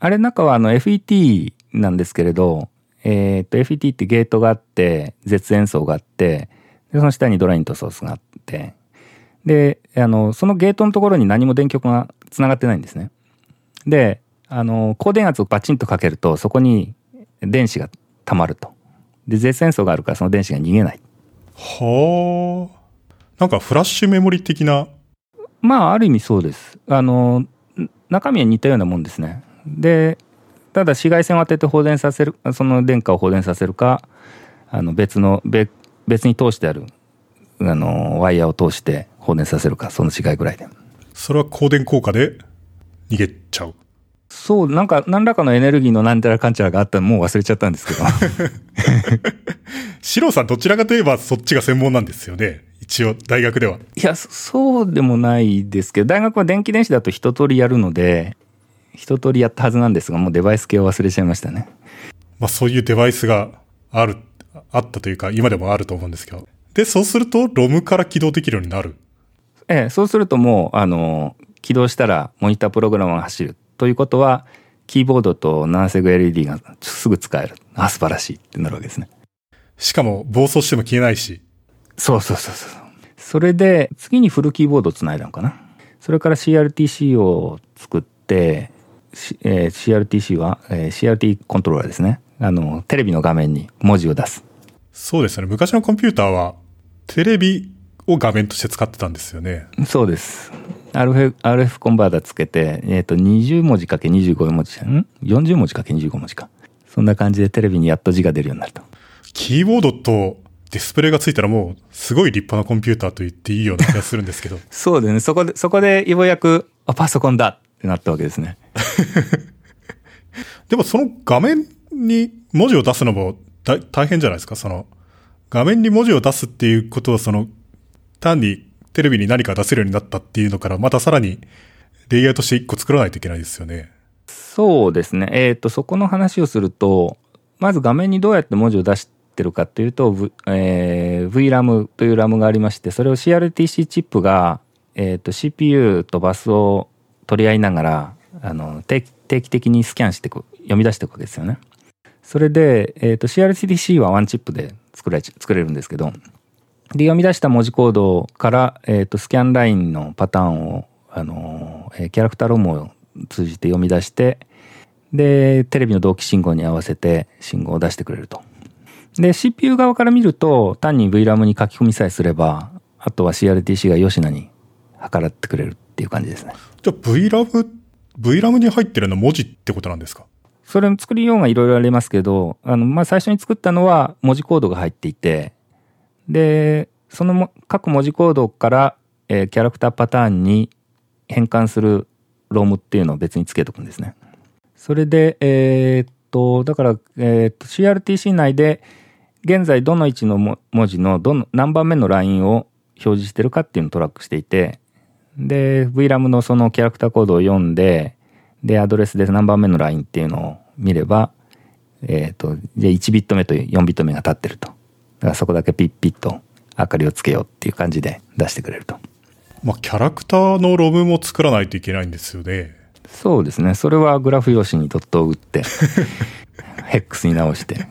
あれ、中はあの FET なんですけれど、えっ、と、FET ってゲートがあって、絶縁層があって、でその下にドラインとソースがあって、で、あの、そのゲートのところに何も電極が繋がってないんですね。で、あの、高電圧をバチンとかけると、そこに電子が溜まると。で、絶縁層があるからその電子が逃げない。はあ。なんかフラッシュメモリ的な。まあ、ある意味そうです。あの、中身は似たようなもんですね。で、ただ紫外線を当てて放電させる、その電荷を放電させるか、あの別の、別別に通してある、あの、ワイヤーを通して放電させるか、その違いぐらいで。それは光電効果で逃げちゃうそう、なんか、何らかのエネルギーのなんちゃらかんちゃらがあったのもう忘れちゃったんですけど。シロさんどちらかといえばそっちが専門なんですよね？一応、大学では。いや、そうでもないですけど、大学は電気電子だと一通りやるので、一通りやったはずなんですが、もうデバイス系を忘れちゃいましたね。まあそういうデバイスがある、あったというか、今でもあると思うんですけど。で、そうすると、ロムから起動できるようになるええ、そうするともう、あの、起動したらモニタープログラムが走る。ということは、キーボードとナンセグ LED がすぐ使える。あ、素晴らしいってなるわけですね。しかも、暴走しても消えないし。そうそうそうそう。それで、次にフルキーボードを繋いだのかな。それから CRTC を作って、えー、CRTC は、えー、CRT コントローラーですね。あの、テレビの画面に文字を出す。そうですね。昔のコンピューターは、テレビを画面として使ってたんですよね。そうです。RF, RF コンバータつけて、えっ、ー、と、20文字かけ25文字、ん ?40 文字かけ25文字か。そんな感じでテレビにやっと字が出るようになると。キーボードとディスプレイがついたらもう、すごい立派なコンピューターと言っていいような気がするんですけど。そうですね。そこで、そこでようやく、あ、パソコンだってなったわけですね。でもその画面に文字を出すのも大変じゃないですか？その、画面に文字を出すっていうことはその、単にテレビに何か出せるようになったっていうのから、またさらにレイアウトして一個作らないといけないですよね。そうですね。えっ、ー、と、そこの話をすると、まず画面にどうやって文字を出してるかっていうと、v えー、VRAM というラムがありまして、それを CRTC チップが、えっ、ー、と、CPU とバスを取り合いながら、あの、定期的にスキャンして読み出していくわけですよね。それで、えっ、ー、と、CRTC はワンチップで作れ作れるんですけど、で、読み出した文字コードから、えっ、ー、と、スキャンラインのパターンを、あの、えー、キャラクターロムを通じて読み出して、で、テレビの同期信号に合わせて信号を出してくれると。で、CPU 側から見ると、単に VRAM に書き込みさえすれば、あとは CRTC が吉野に計らってくれるっていう感じですね。じゃあ VRAM、VRAM に入ってるのは文字ってことなんですか？それの作りようがいろいろありますけど、あの、まあ、最初に作ったのは文字コードが入っていて、で、その各文字コードから、えー、キャラクターパターンに変換するロームっていうのを別につけとくんですね。それで、えー、っと、だから、えー、っと、CRTC 内で、現在どの位置の文字のどの何番目のラインを表示してるかっていうのをトラックしていて、で、VRAM のそのキャラクターコードを読んで、で、アドレスで何番目のラインっていうのを見れば、えっ、と、じゃ1ビット目と4ビット目が立ってると。だからそこだけピッピッと明かりをつけようっていう感じで出してくれると。まあ、キャラクターのロムも作らないといけないんですよね。そうですね。それはグラフ用紙にドットを打って、ヘックスに直して。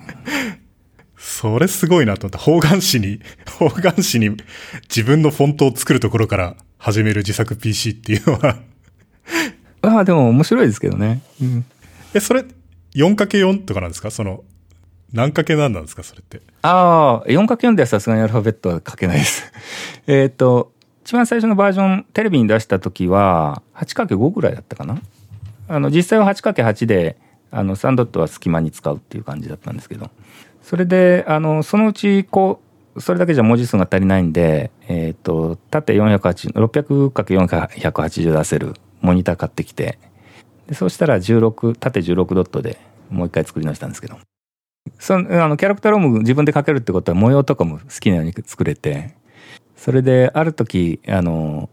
それすごいなと思った。方眼紙に、方眼紙に自分のフォントを作るところから始める自作 PC っていうのはああ、でも面白いですけどね。うん、え、それ 4×4 とかなんですか？その、何かけ何なんですかそれって？ああ、4×4 ではさすがにアルファベットは書けないです。えっと、一番最初のバージョン、テレビに出した時は、8×5 ぐらいだったかな？あの、実際は 8×8 で、あの3ドットは隙間に使うっていう感じだったんですけどそれであのそのうちこうそれだけじゃ文字数が足りないんで、えーと、縦408、600×480 出せるモニター買ってきてでそうしたら16縦16ドットでもう一回作り直したんですけどそのあのキャラクターローム自分で描けるってことは模様とかも好きなように作れてそれである時あの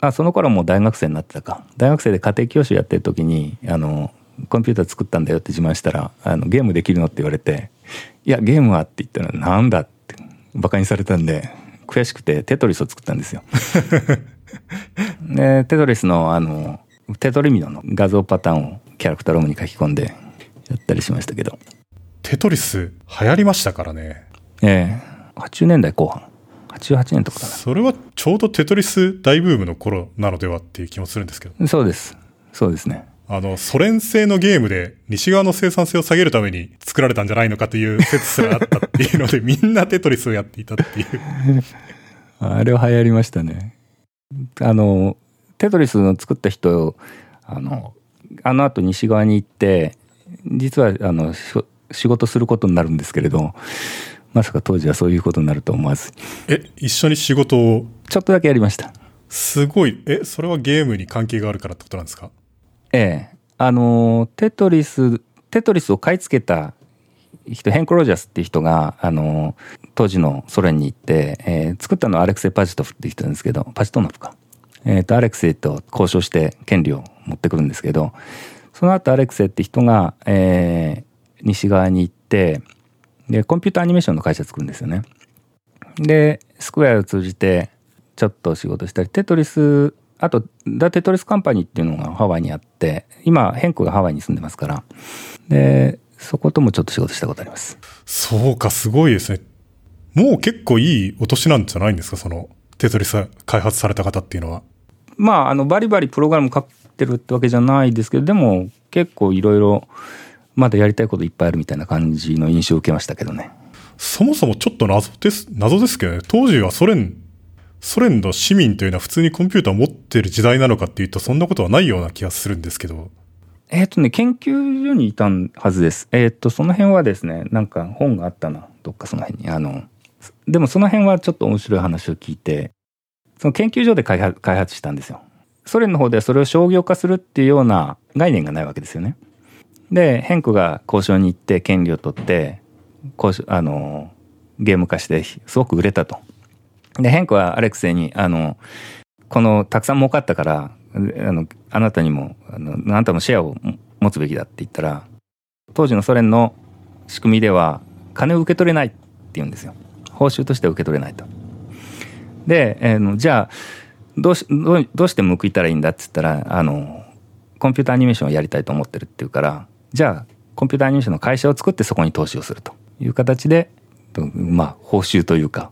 あその頃もう大学生になってたか大学生で家庭教師やってる時にあのコンピューター作ったんだよって自慢したらあのゲームできるのって言われていやゲームはって言ったらなんだってバカにされたんで悔しくてテトリスを作ったんですよ。でテトリスのあのテトリミノの画像パターンをキャラクターロームに書き込んでやったりしましたけどテトリス流行りましたからね。ええ。80年代後半88年とかかな。それはちょうどテトリス大ブームの頃なのではっていう気もするんですけど。そうです。そうですね。あの、ソ連製のゲームで西側の生産性を下げるために作られたんじゃないのかという説すらあったっていうので、みんなテトリスをやっていたっていう。あれは流行りましたね。あの、テトリスの作った人、あの、あの後西側に行って、実は、あの、仕事することになるんですけれど、まさか当時はそういうことになると思わず。え、一緒に仕事を？ちょっとだけやりました。すごい。え、それはゲームに関係があるからってことなんですか？ええ。あの、テトリス、テトリスを買い付けた人、ヘンク・ロジャスっていう人が、あの、当時のソ連に行って、えー、作ったのはアレクセイ・パジトフっていう人なんですけど、パジトノフか。えっ、ー、と、アレクセイと交渉して権利を持ってくるんですけど、その後アレクセイって人が、えー、西側に行って、で、コンピューターアニメーションの会社作るんですよね。で、スクエアを通じて、ちょっと仕事したり、テトリスあと、ダ・テトリスカンパニーっていうのがハワイにあって、今、ヘンクがハワイに住んでますから、で、そこともちょっと仕事したことあります。そうか、すごいですね。もう結構いいお年なんじゃないんですか、その、テトリス開発された方っていうのは。まあ、あの、バリバリプログラム書ってるってわけじゃないですけど、でも、結構いろいろ、まだやりたいこといっぱいあるみたいな感じの印象を受けましたけどね。そもそもちょっと謎です、謎ですけどね。当時はソ連ソ連の市民というのは普通にコンピューターを持ってる時代なのかっていうと、そんなことはないような気がするんですけど。えっ、とね、研究所にいたはずです。えっ、ー、と、その辺はですね、なんか本があったな、どっかその辺に。あの、でもその辺はちょっと面白い話を聞いて、その研究所で開発開発したんですよ。ソ連の方ではそれを商業化するっていうような概念がないわけですよね。で、ヘンクが交渉に行って権利を取って、交渉あの、ゲーム化してすごく売れたと。で、ヘンクはアレクセイに、あの、この、たくさん儲かったから、あの、あなたにも、あの、あなたもシェアを持つべきだって言ったら、当時のソ連の仕組みでは、金を受け取れないって言うんですよ。報酬として受け取れないと。で、えー、じゃあ、どうし、どうどうして報いたらいいんだって言ったら、あの、コンピューターアニメーションをやりたいと思ってるっていうから、じゃあ、コンピューターアニメーションの会社を作ってそこに投資をするという形で、まあ、報酬というか、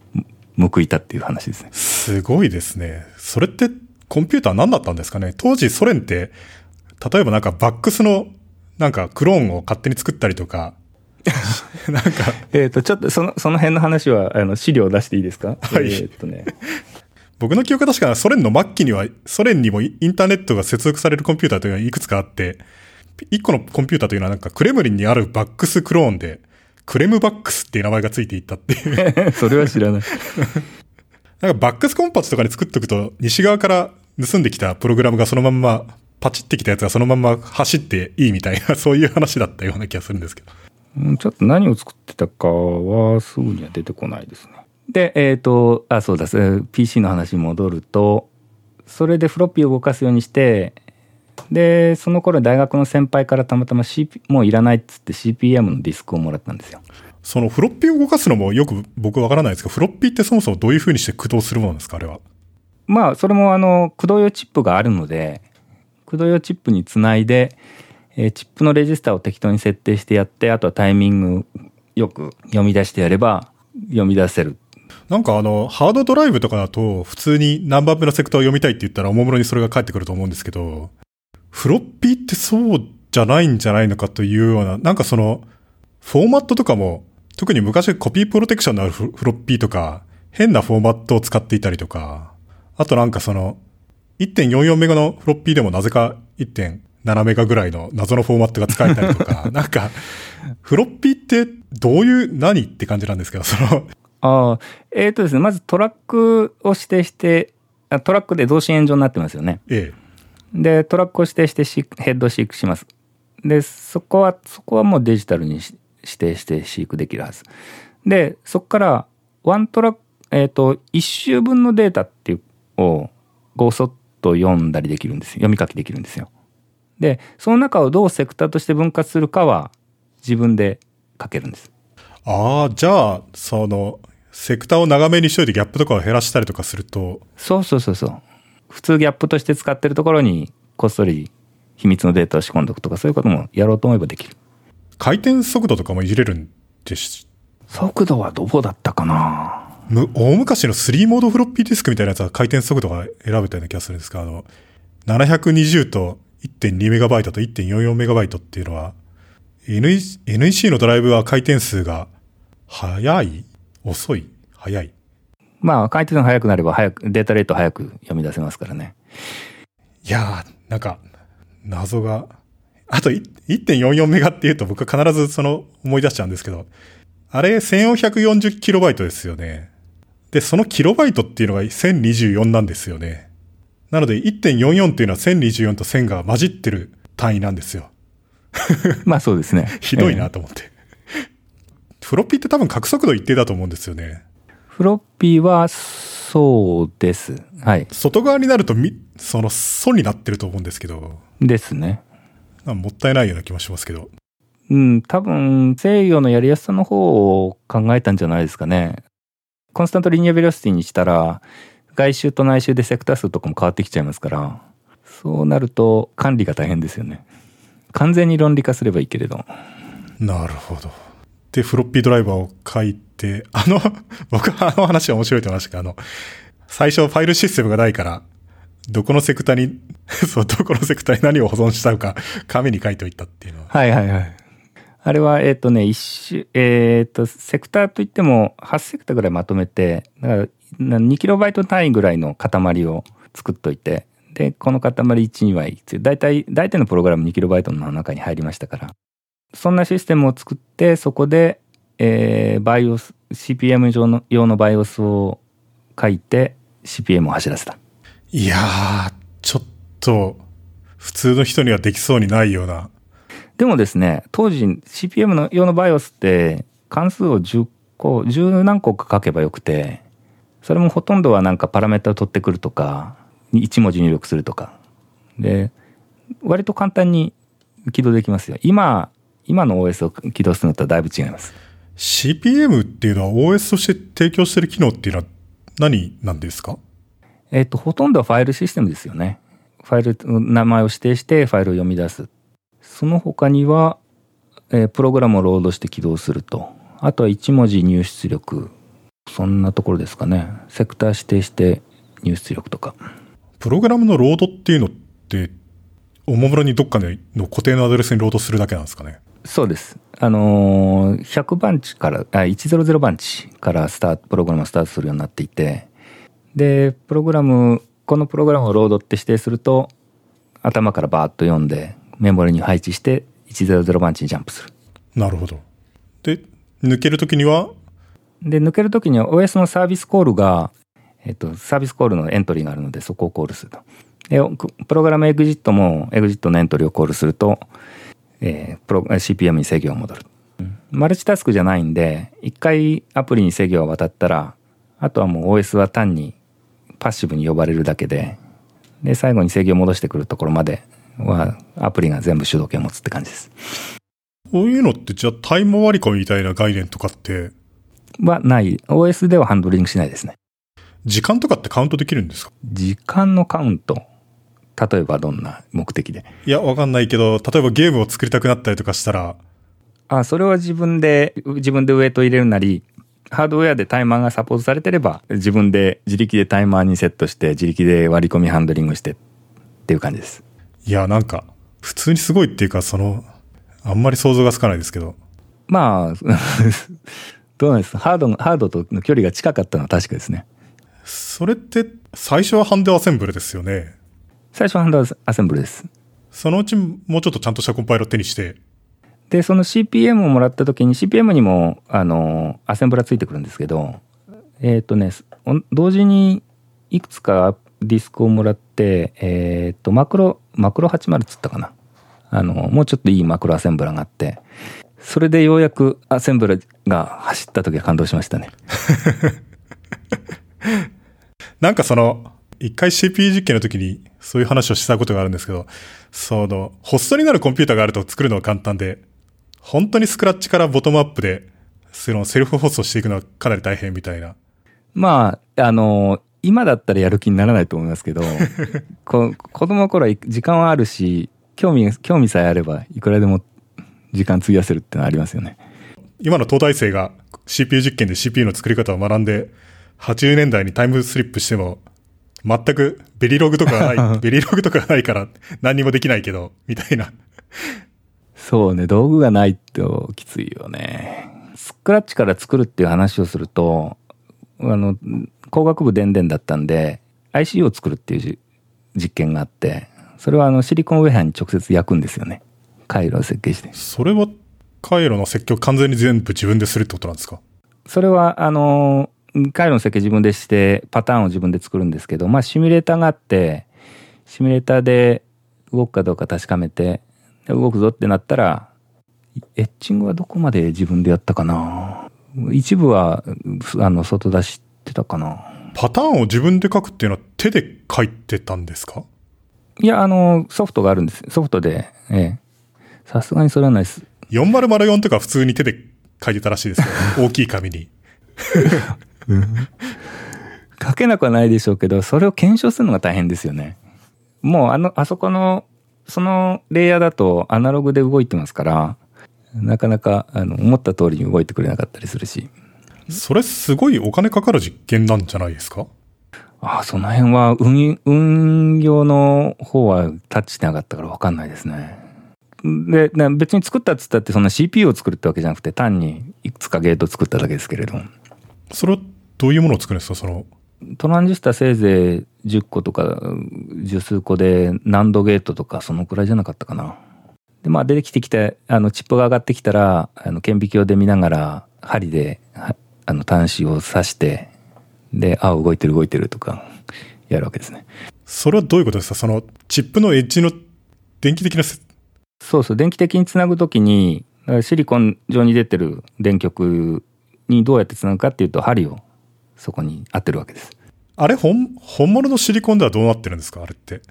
報いたっていう話ですね。すごいですね。それってコンピューター何だったんですかね？当時ソ連って、例えばなんかバックスのなんかクローンを勝手に作ったりとか、なんか。えっと、ちょっとその、その辺の話は、あの、資料を出していいですか？はい。えっとね。僕の記憶は確かソ連の末期には、ソ連にもインターネットが接続されるコンピューターというのがいくつかあって、一個のコンピューターというのはなんかクレムリンにあるバックスクローンで、クレムバックスっていう名前がついていったっていう それは知らない。なんかバックスコンパスとかに作っとくと、西側から盗んできたプログラムがそのまんま、パチってきたやつがそのまんま走っていいみたいな、そういう話だったような気がするんですけど。ちょっと何を作ってたかはすぐには出てこないですね。で、えっ、ー、と、あ、そうだ、PC の話に戻ると、それでフロッピーを動かすようにして、でその頃大学の先輩からたまたま、CP、もういらないっつって CPM のディスクをもらったんですよ。そのフロッピーを動かすのもよく僕わからないですけど、フロッピーってそもそもどういうふうにして駆動するものですか、あれは？まあ、それもあの、駆動用チップがあるので、駆動用チップにつないで、えー、チップのレジスターを適当に設定してやって、あとはタイミングよく読み出してやれば、読み出せる。なんかあの、ハードドライブとかだと、普通に何番目のセクターを読みたいって言ったら、おもむろにそれが返ってくると思うんですけど、フロッピーってそうじゃないんじゃないのかというような、なんかその、フォーマットとかも、特に昔コピープロテクションのあるフロッピーとか、変なフォーマットを使っていたりとか、あとなんかその、1.44メガのフロッピーでもなぜか1.7 7メガぐらいの謎のフォーマットが使えたりとか、なんか、フロッピーってどういう、何って感じなんですけど、その、ああ、えっ、とですね、まずトラックを指定して、あトラックで同心円状になってますよね。えで、トラックを指定してシヘッド飼育します。で、そこは、そこはもうデジタルにし指定して飼育できるはず。で、そこから、ワントラック、えっ、と、一周分のデータっていう、を、ごそっと読んだりできるんですよ。読み書きできるんですよ。で、その中をどうセクターとして分割するかは、自分で書けるんです。えああ、じゃあ、その、セクターを長めにしといてギャップとかを減らしたりとかすると、そうそうそうそう。普通ギャップとして使ってるところにこっそり秘密のデータを仕込んでおくとかそういうこともやろうと思えばできる。回転速度とかもいじれるんです。速度はどうだったかな？む大昔の3モードフロッピーディスクみたいなやつは回転速度が選べたような気がするんですが、あの、720と 1.2MB と 1.44MB っていうのは、NEC のドライブは回転数が速い？遅い？速い？まあ回転が速くなれば早くデータレート早く読み出せますからね。いやー、なんか、謎が。あと、い1.44メガっていうと僕は必ずその思い出しちゃうんですけど、あれ1440キロバイトですよね。で、そのキロバイトっていうのが1024なんですよね。なので1.44っていうのは1024と1000が混じってる単位なんですよ。まあそうですね。ひどいええなと思って。フロッピーって多分角速度一定だと思うんですよね。フロッピーはそうです。はい。外側になるとみ、その、損になってると思うんですけど、ですね。もったいないような気もしますけど。うん、多分制御のやりやすさの方を考えたんじゃないですかね。コンスタントリニアベロシティにしたら外周と内周でセクター数とかも変わってきちゃいますからそうなると管理が大変ですよね。完全に論理化すればいいけれど。なるほど。で、フロッピードライバーを書いて、であの、僕はあの話が面白いと思いましたけど、あの、最初ファイルシステムがないから、どこのセクターに、そう、どこのセクターに何を保存したのか、紙に書いておいたっていうのは。はいはいはい。あれは、えっ、とね、一周、えっ、と、セクターといっても8セクターぐらいまとめて、だから 2KB 単位ぐらいの塊を作っといて、で、この塊1、2枚、大体、大体のプログラム 2KB の中に入りましたから、そんなシステムを作って、そこで、えー、バイオス、CPM 上の用のバイオスを書いて、CPM を走らせた。いやー、ちょっと、普通の人にはできそうにないような。でもですね、当時 CPM の用のバイオスって関数を10個、10何個か書けばよくて、それもほとんどはなんかパラメータを取ってくるとか、1文字入力するとか。で、割と簡単に起動できますよ。今、今の OS を起動するのとはだいぶ違います。CPM っていうのは OS として提供してる機能っていうのは何なんですか？えっ、と、ほとんどはファイルシステムですよね。ファイル、名前を指定してファイルを読み出す。その他には、えープログラムをロードして起動すると。あとは1文字入出力。そんなところですかね。セクター指定して入出力とか。プログラムのロードっていうのって、おもむろにどっかでの固定のアドレスにロードするだけなんですかね？そうです。あのー100番地から、あ、100番地からスタート、プログラムをスタートするようになっていて、で、プログラム、このプログラムをロードって指定すると、頭からバーッと読んで、メモリに配置して、100番地にジャンプする。なるほど。で、抜けるときには、で、抜けるときには OS のサービスコールが、えっと、サービスコールのエントリーがあるので、そこをコールすると。で、プログラムエグジットも、エグジットのエントリーをコールすると、えープロ CPM に制御が戻る。マルチタスクじゃないんで、一回アプリに制御が渡ったら、あとはもう OS は単にパッシブに呼ばれるだけで、で、最後に制御を戻してくるところまでは、アプリが全部主導権を持つって感じです。こういうのってじゃあタイム割り込みみたいな概念とかって、はない。OS ではハンドリングしないですね。時間とかってカウントできるんですか？時間のカウント。例えばどんな目的で？いや、わかんないけど、例えばゲームを作りたくなったりとかしたら、あ、それは自分で、自分でウェイト入れるなり、ハードウェアでタイマーがサポートされてれば、自分で自力でタイマーにセットして、自力で割り込みハンドリングしてっていう感じです。いや、なんか、普通にすごいっていうか、その、あんまり想像がつかないですけど、まあ、どうなんですハードの、ハードとの距離が近かったのは確かですね。それって、最初はハンデアセンブルですよね。最初はハンドアセンブルです。そのうちもうちょっとちゃんとしたコンパイラーを手にして、で、その CPM をもらった時に CPM にも、あの、アセンブラついてくるんですけど、えっ、とね、お同時にいくつかディスクをもらって、えっ、と、マクロ、マクロ80っつったかな。あの、もうちょっといいマクロアセンブラがあって、それでようやくアセンブラが走った時は感動しましたね。なんかその、一回 CPU 実験の時にそういう話をしたことがあるんですけど、その、ホストになるコンピューターがあると作るのは簡単で、本当にスクラッチからボトムアップで、そのセルフホストしていくのはかなり大変みたいな。まあ、あの、今だったらやる気にならないと思いますけど、こ子供の頃は時間はあるし、興味、興味さえあればいくらでも時間費やせるってのはありますよね。今の東大生が CPU 実験で CPU の作り方を学んで、80年代にタイムスリップしても、全くベリログとかがない、ベリログとかがないから何にもできないけど、みたいな。そうね、道具がないときついよね。スクラッチから作るっていう話をすると、あの、工学部電電だったんで、ICU を作るっていうじ実験があって、それはあのシリコンウェアに直接焼くんですよね。回路を設計して。それは回路の設計を完全に全部自分でするってことなんですか？それは、あの、回路の設計自分でして、パターンを自分で作るんですけど、まあ、シミュレーターがあって、シミュレーターで動くかどうか確かめて、で動くぞってなったら、エッチングはどこまで自分でやったかな？一部は、あの、外出してたかなパターンを自分で書くっていうのは手で書いてたんですか？いや、あの、ソフトがあるんです。ソフトで、ええ。さすがにそれはないです。?4004 とか普通に手で書いてたらしいですけど、大きい紙に。書けなくはないでしょうけど、それを検証するのが大変ですよね。もうあの、あそこの、そのレイヤーだとアナログで動いてますから、なかなか、あの、思った通りに動いてくれなかったりするし。それすごいお金かかる実験なんじゃないですか？ああ、その辺は運、運用の方はタッチしてなかったから分かんないですね。で、な別に作ったっつったってそんな CPU を作るってわけじゃなくて単にいくつかゲートを作っただけですけれども。それはどういうものを作るんですか？その、トランジスタせいぜい10個とか十数個で難度ゲートとかそのくらいじゃなかったかな。で、まあ出てきてきて、あのチップが上がってきたら、あの顕微鏡で見ながら針ではあの端子を刺して、で、あ、動いてる動いてるとかやるわけですね。それはどういうことですか？その、チップのエッジの電気的なせ、そうそう、電気的につなぐときに、シリコン上に出てる電極にどうやってつなぐかっていうと針をそこに当てるわけです。あれ本、本物のシリコンではどうなってるんですか？あれって。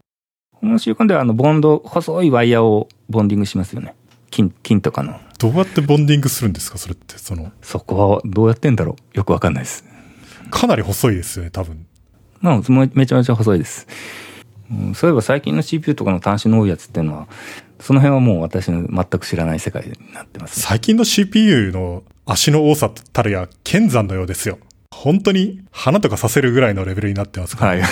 このシリコンではあのボンド、細いワイヤーをボンディングしますよね。金、金とかの。どうやってボンディングするんですか？それって、その、そこはどうやってんだろう？よくわかんないです。かなり細いですよね、多分。まあ、めめちゃめちゃ細いです。うん、そういえば最近の CPU とかの端子の多いやつっていうのは、その辺はもう私の全く知らない世界になってます、ね。最近の CPU の足の多さたるや、剣山のようですよ。本当に花とかさせるぐらいのレベルになってますから。はい。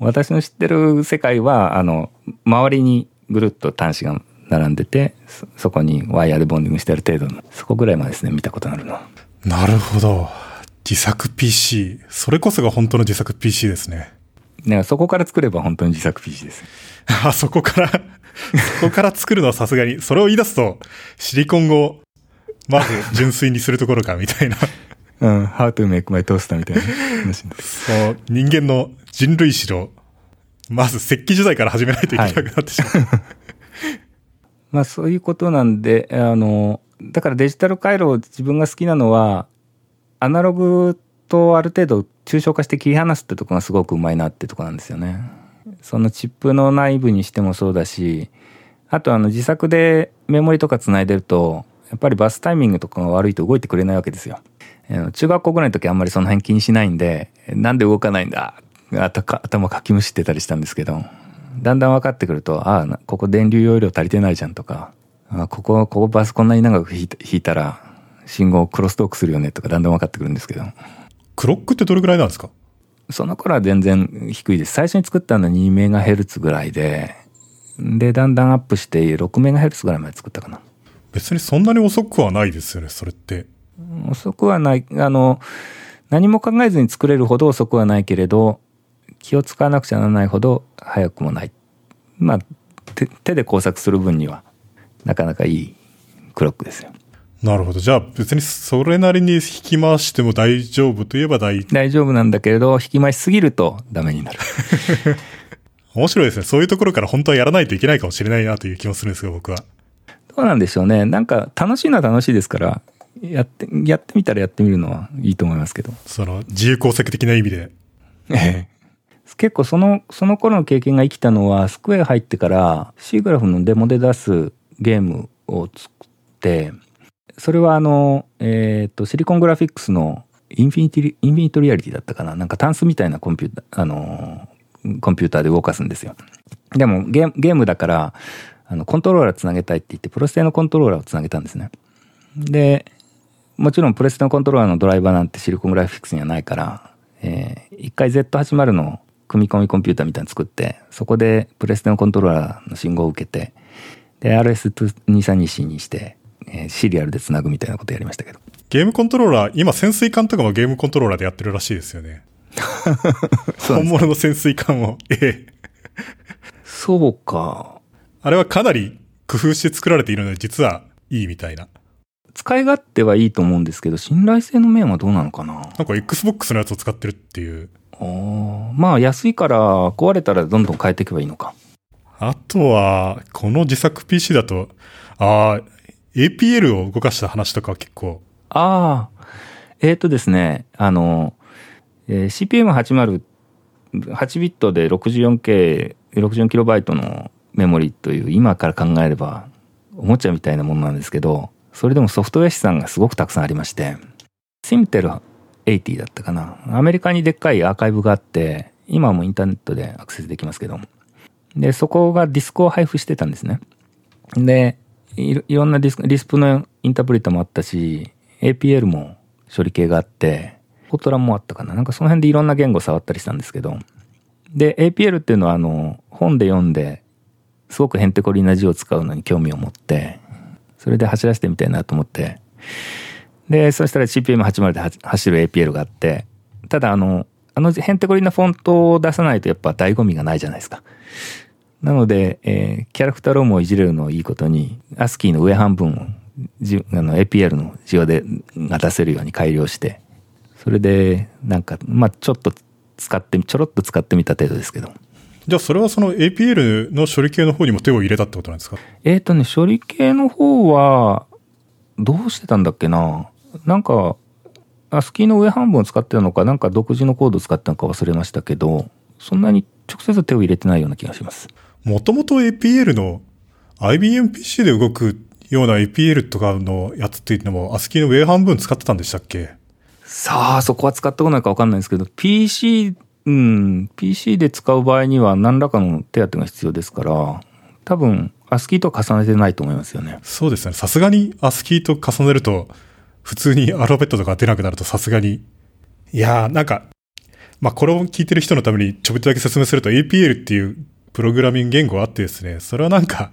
私の知ってる世界は、あの、周りにぐるっと端子が並んでて、そそこにワイヤーでボンディングしてある程度の、そこぐらいまでですね、見たことあるのは。なるほど。自作 PC。それこそが本当の自作 PC ですね。ね、そこから作れば本当に自作 PC です。あそこから、そこから作るのはさすがに、それを言い出すと、シリコンを、まず純粋にするところか、みたいな。うん、How to make my toaster みたいな話です。そう、人間の人類史の、まず石器時代から始めないといけなくなってしまう。まあそういうことなんで、あの、だからデジタル回路自分が好きなのは、アナログとある程度抽象化して切り離すってとこがすごくうまいなってとこなんですよね。そのチップの内部にしてもそうだし、あとあの自作でメモリとかつないでると、やっぱりバスタイミングとかが悪いと動いてくれないわけですよ。中学校ぐらいの時あんまりその辺気にしないんで、なんで動かないんだ？頭頭かきむしってたりしたんですけど、だんだん分かってくると、ああ、なここ電流容量足りてないじゃんとか、あここ、ここバスこんなに長く引いた引いたら、信号クロストークするよねとかだんだん分かってくるんですけど、クロックってどれぐらいなんですか？その頃は全然低いです。最初に作ったのは2メガヘルツぐらいで、で、だんだんアップして6メガヘルツぐらいまで作ったかな。別にそんなに遅くはないですよね、それって。遅くはない、あの、何も考えずに作れるほど遅くはないけれど、気を使わなくちゃならないほど速くもないまあ手で工作する分にはなかなかいいクロックですよなるほど。じゃあ別にそれなりに引き回しても大丈夫といえば大大丈夫なんだけれど、引き回しすぎるとダメになる。面白いですね。そういうところから本当はやらないといけないかもしれないなという気もするんですが、僕は。どうなんでしょうね。なんか楽しいのは楽しいですから、やって、やってみたらやってみるのはいいと思いますけど。その、自由工作的な意味で。ええ。結構その、その頃の経験が生きたのは、スクエア入ってから C グラフのデモで出すゲームを作って、それはあの、えっ、ー、と、シリコングラフィックスのインフィニティ、インフィニットリアリティだったかななんかタンスみたいなコンピューター、あの、コンピューターで動かすんですよ。でもゲームだから、あの、コントローラーつなげたいって言って、プロステのコントローラーをつなげたんですね。で、もちろんプレステのコントローラーのドライバーなんてシリコングラフィックスにはないから、えー、一回 Z80 の組み込みコンピューターみたいに作って、そこでプレステのコントローラーの信号を受けて、で、RS232C にして、えー、シリアルでつなぐみたいなことやりましたけど。ゲームコントローラー、今潜水艦とかもゲームコントローラーでやってるらしいですよね。本物の潜水艦を。ええ。そうか。あれはかなり工夫して作られているので、実はいいみたいな。使い勝手はいいと思うんですけど、信頼性の面はどうなのかな？なんか Xbox のやつを使ってるっていう。まあ安いから壊れたらどんどん変えていけばいいのか。あとは、この自作 PC だと、ああ、APL を動かした話とか結構。ああ、えっ、ー、とですね、あの、えー、CPM80、8ビットで 64K、64KB のメモリという今から考えればおもちゃみたいなものなんですけど、それでもソフトウェア資産がすごくたくさんありまして、シンテル80だったかな。アメリカにでっかいアーカイブがあって、今もインターネットでアクセスできますけど。で、そこがディスクを配布してたんですね。で、いろんなディスクリスプのインタープリタもあったし、APL も処理系があって、フォトランもあったかな。なんかその辺でいろんな言語触ったりしたんですけど。で、APL っていうのはあの、本で読んで、すごくヘンテコリな字を使うのに興味を持って、それで走らせてみたいなと思って、で、そしたら CPM80 で走る APL があって、ただあの、あのヘンテコリなフォントを出さないとやっぱ醍醐味がないじゃないですか。なので、えー、キャラクターロームをいじれるのをいいことに、アスキーの上半分をじあの APL の字をでが出せるように改良して、それで、なんか、まあちょっと使って、ちょろっと使ってみた程度ですけど。じゃあそれはその APL の処理系の方にも手を入れたってことなんですか？えっ、とね、処理系の方は、どうしてたんだっけな？なんか、アスキーの上半分を使ってたのか、なんか独自のコードを使ったのか忘れましたけど、そんなに直接手を入れてないような気がします。もともと APL の IBM PC で動くような APL とかのやつっていうのも、アスキーの上半分使ってたんでしたっけ？さあ、そこは使ったことないかわかんないですけど、PC、うん、PC で使う場合には何らかの手当が必要ですから、多分、アスキーと重ねてないと思いますよね。そうですね。さすがにアスキーと重ねると、普通にアルファベットとか出なくなるとさすがに。いやー、なんか、まあ、これを聞いてる人のためにちょびっとだけ説明すると APL っていうプログラミング言語があってですね、それはなんか、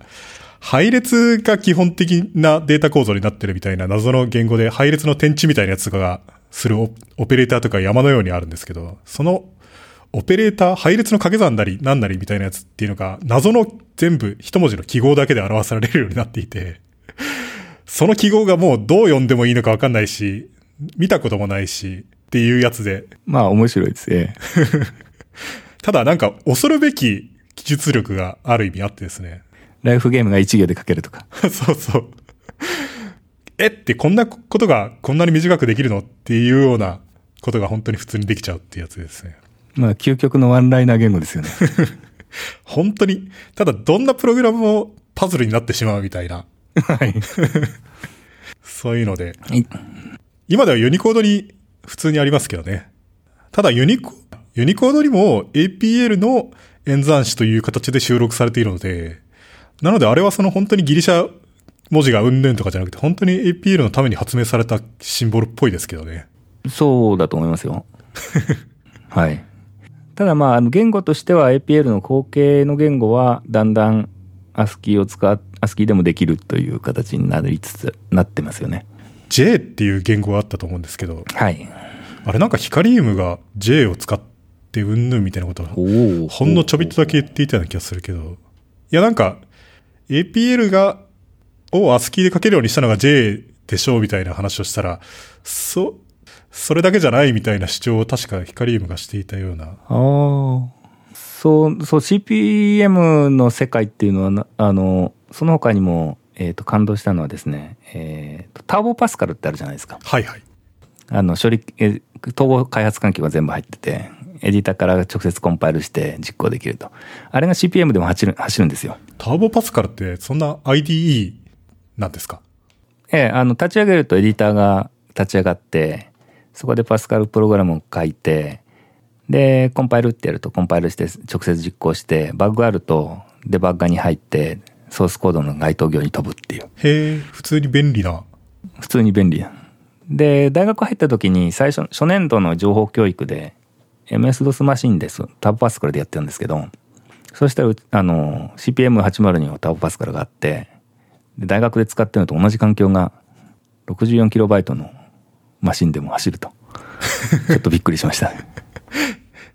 配列が基本的なデータ構造になってるみたいな謎の言語で配列の天地みたいなやつとかがするオペレーターとか山のようにあるんですけど、そのオペレーター、配列の掛け算なり何なりみたいなやつっていうのが謎の全部一文字の記号だけで表されるようになっていて、その記号がもうどう読んでもいいのかわかんないし、見たこともないしっていうやつで。まあ面白いですね。ただなんか恐るべき技術力がある意味あってですね。ライフゲームが1行で書けるとか。そうそう。えってこんなことがこんなに短くできるのっていうようなことが本当に普通にできちゃうっていうやつですね。まあ究極のワンライナー言語ですよね。本当に、ただどんなプログラムもパズルになってしまうみたいな。はい。そういうので。今ではユニコードに普通にありますけどね。ただユニコ、ユニコードにも APL の演算子という形で収録されているので、なのであれはその本当にギリシャ文字がうんぬんとかじゃなくて、本当に APL のために発明されたシンボルっぽいですけどね。そうだと思いますよ。はい。ただまあ、言語としては APL の後継の言語はだんだん ASCII を使っ、ASCII でもできるという形になりつつなってますよね。J っていう言語があったと思うんですけど。はい。あれなんかヒカリウムが J を使っってうんぬんみたいなこと。ほんのちょびっとだけ言っていたような気がするけど、いやなんか、APL が、を ASCII で書けるようにしたのが J でしょうみたいな話をしたら、そ、それだけじゃないみたいな主張を確かヒカリウムがしていたような。ああ。そう、そう、CPM の世界っていうのはな、あの、その他にも、えっ、と、感動したのはですね、えっ、と、ターボパスカルってあるじゃないですか。はいはい。あの、処理、え統合開発環境が全部入ってて、エディターから直接コンパイルして実行できると。あれが CPM でも走る、走るんですよ。ターボパスカルってそんな IDE なんですか？ええ、あの、立ち上げるとエディターが立ち上がって、そこでパスカルプログラムを書いて、で、コンパイルってやるとコンパイルして直接実行して、バグあるとデバッガーに入って、ソースコードの該当行に飛ぶっていう。へえ、普通に便利な。普通に便利な。で、大学入った時に最初、初年度の情報教育で MS-DOS マシンです。ターボパスカルでやってるんですけど、そしたらう、あの、CPM802 のターボパスカルがあって、で大学で使ってるのと同じ環境が 64KB のマシンでも走ると。ちょっとびっくりしましたね。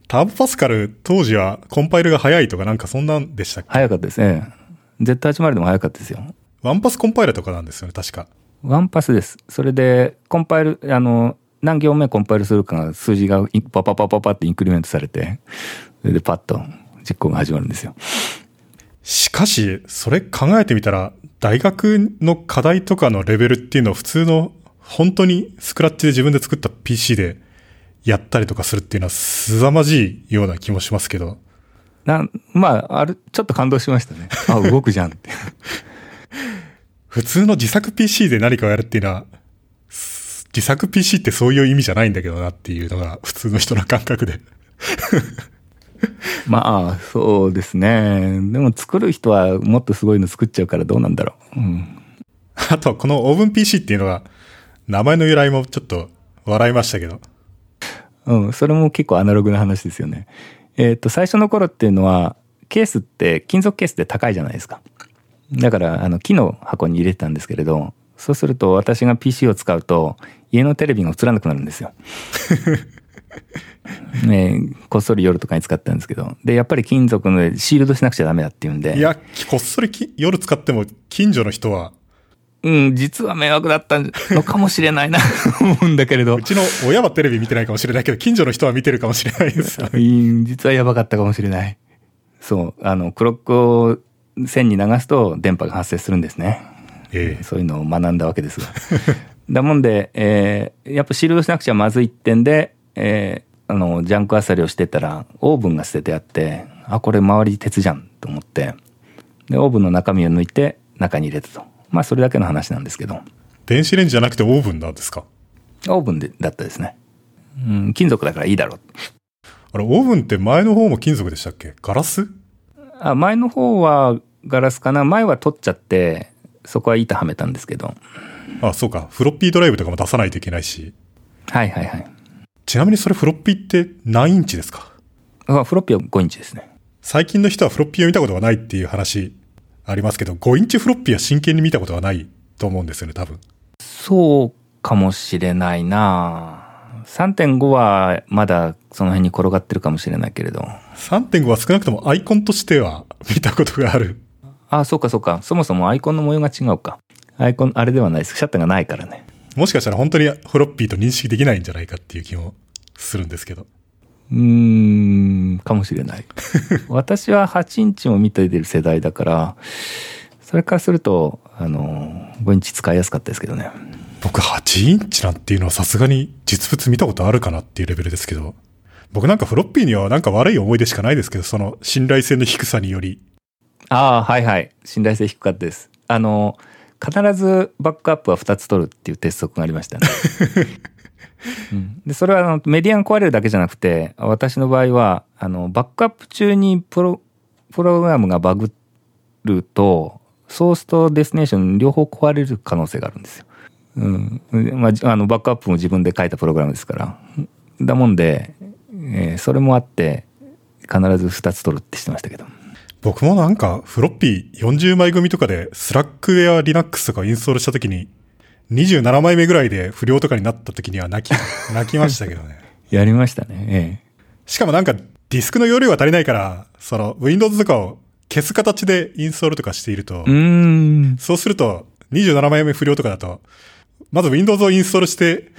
ターボパスカル当時はコンパイルが早いとかなんかそんなんでしたっけ？早かったですね。Z80 でも早かったですよ。ワンパスコンパイルとかなんですよね、確か。ワンパスです。それで、コンパイル、あの、何行目コンパイルするかが数字がパパパパパってインクリメントされて、それでパッと実行が始まるんですよ。しかし、それ考えてみたら、大学の課題とかのレベルっていうのを普通の、本当にスクラッチで自分で作った PC でやったりとかするっていうのは凄まじいような気もしますけど。なまあ、ある、ちょっと感動しましたね。あ、動くじゃんって。普通の自作 PC で何かをやるっていうのは、す自作 PC ってそういう意味じゃないんだけどなっていうのが普通の人の感覚で。まあ、そうですね。でも作る人はもっとすごいの作っちゃうからどうなんだろう。うん。あとはこのオーブン PC っていうのは、名前の由来もちょっと笑いましたけど。うん、それも結構アナログな話ですよね。えっ、と、最初の頃っていうのは、ケースって金属ケースで高いじゃないですか。だから、あの、木の箱に入れてたんですけれど、そうすると私が PC を使うと、家のテレビが映らなくなるんですよ。ねえこっそり夜とかに使ったんですけど。で、やっぱり金属のでシールドしなくちゃダメだっていうんで。いや、こっそりき夜使っても近所の人は、うん、実は迷惑だったのかもしれないな、思うんだけれどう。ちの親はテレビ見てないかもしれないけど、近所の人は見てるかもしれないですよね。うん実はやばかったかもしれない。そう、あの、クロックを線に流すと電波が発生するんですね。ええそういうのを学んだわけですが。だもんで、えーやっぱシールドしなくちゃまずいってんで、えーあの、ジャンクあさりをしてたら、オーブンが捨ててあって、あ、これ周り鉄じゃんと思って、で、オーブンの中身を抜いて中に入れたと。まあ、それだけの話なんですけど、電子レンジじゃなくてオーブンなんですか？オーブンでだったですね。うん、金属だからいいだろう。あれ、オーブンって前の方も金属でしたっけ？ガラス？あ前の方はガラスかな。前は取っちゃってそこは板はめたんですけど。あ、そうか。フロッピードライブとかも出さないといけないし。はいはいはい。ちなみにそれフロッピーって何インチですか？あフロッピーは5インチですね。最近の人はフロッピーを見たことがないっていう話ありますけど、5インチフロッピーは真剣に見たことがないと思うんですよね、多分。そうかもしれないな3.5はまだその辺に転がってるかもしれないけれど3.5は少なくともアイコンとしては見たことがある。あそうかそうかそもそもアイコンの模様が違うかアイコンあれではないですシャッターがないからねもしかしたら本当にフロッピーと認識できないんじゃないかっていう気もするんですけど。うーんかもしれない 私は8インチも見てる世代だからそれからするとあの5インチ使いやすかったですけどね僕8インチなんていうのはさすがに実物見たことあるかなっていうレベルですけど。僕なんかフロッピーにはなんか悪い思い出しかないですけど、その信頼性の低さにより。ああはいはい信頼性低かったですあの必ずバックアップは2つ取るっていう鉄則がありましたね、うん、でそれはあのメディアが壊れるだけじゃなくて私の場合はあのバックアップ中にプロプログラムがバグるとソースとデスネーション両方壊れる可能性があるんですよ。うん。まあ、あのバックアップも自分で書いたプログラムですから。だもんで、えーそれもあって必ず2つ取るってしてましたけど。僕もなんかフロッピー40枚組とかでスラックウェア Linux とかインストールした時に27枚目ぐらいで不良とかになった時には泣き、泣きましたけどね。やりましたね。えしかもなんかディスクの容量が足りないから、その Windows とかを消す形でインストールとかしていると、う。そうすると27枚目不良とかだと、まず Windows をインストールして、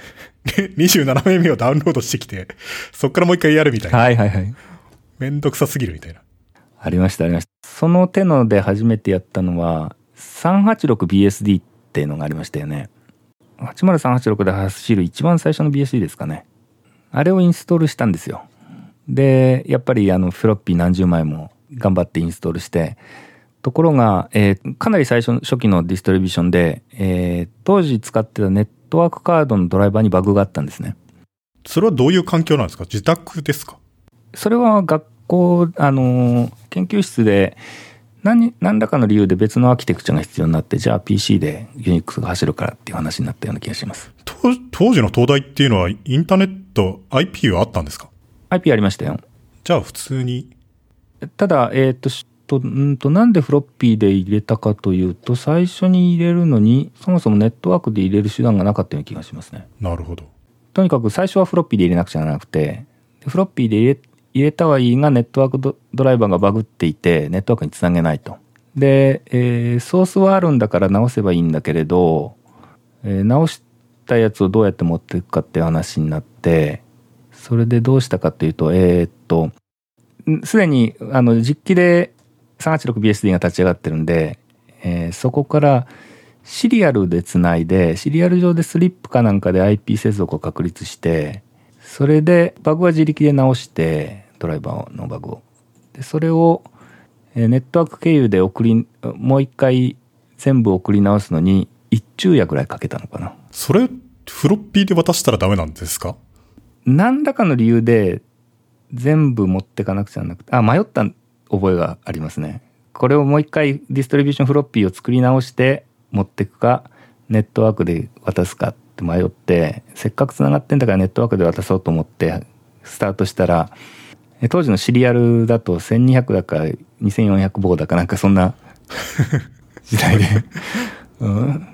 27枚目をダウンロードしてきて、そっからもう一回やるみたいな。はいはいはい。めんどくさすぎるみたいな。ありましたありました。その手ので初めてやったのは 386BSD っていうのがありましたよね。80386で走る一番最初の BSD ですかね。あれをインストールしたんですよ。で、やっぱりあのフロッピー何十枚も頑張ってインストールして、ところが、えーかなり最初初期のディストリビューションで、えー当時使ってたネットワークカードのドライバーにバグがあったんですね。それはどういう環境なんですか？自宅ですか？それは学校、あの、研究室で何、何らかの理由で別のアーキテクチャが必要になって、じゃあ PC で Unix が走るからっていう話になったような気がします。当当時の東大っていうのはインターネット IP はあったんですか？IP ありましたよ。じゃあ普通に、ただ、えっ、と、しと、んと、なんでフロッピーで入れたかというと、最初に入れるのに、そもそもネットワークで入れる手段がなかったような気がしますね。なるほど。とにかく最初はフロッピーで入れなくちゃならなくて、でフロッピーで入れ入れたはいいがネットワークドライバーがバグっていて、ネットワークにつなげないと。で、えーソースはあるんだから直せばいいんだけれど、えー直したやつをどうやって持っていくかっていう話になって、それでどうしたかっていうと、えーっと、すでにあの実機で 386BSD が立ち上がってるんで、えーそこからシリアルでつないで、シリアル上でスリップかなんかで IP 接続を確立して、それでバグは自力で直して、ドライバーのバグを。で、それをえーネットワーク経由で送り、もう一回全部送り直すのに、一昼夜ぐらいかけたのかな。それ、フロッピーで渡したらダメなんですか？何らかの理由で全部持ってかなくちゃなくて、あ、迷った覚えがありますね。これをもう一回ディストリビューションフロッピーを作り直して持っていくか、ネットワークで渡すかって迷って、せっかく繋がってんだからネットワークで渡そうと思ってスタートしたら、え当時のシリアルだと1200だか2400棒だかなんかそんな 時代で、うん。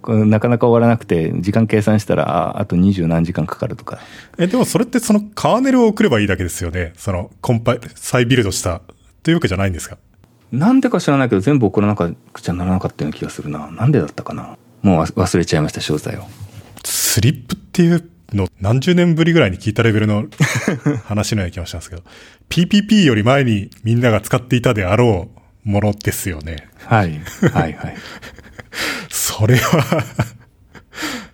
これなかなか終わらなくて時間計算したらああと二十何時間かかるとか。え、でもそれってそのカーネルを送ればいいだけですよね。そのコンパイ、再ビルドしたというわけじゃないんですか？なんでか知らないけど全部送らなくちゃならなかったような気がするな。なんでだったかな。もう忘忘れちゃいました詳細を。スリップっていうの何十年ぶりぐらいに聞いたレベルの 話のような気がしたんですけど、PPP より前にみんなが使っていたであろうものですよね。はいはいはい、それは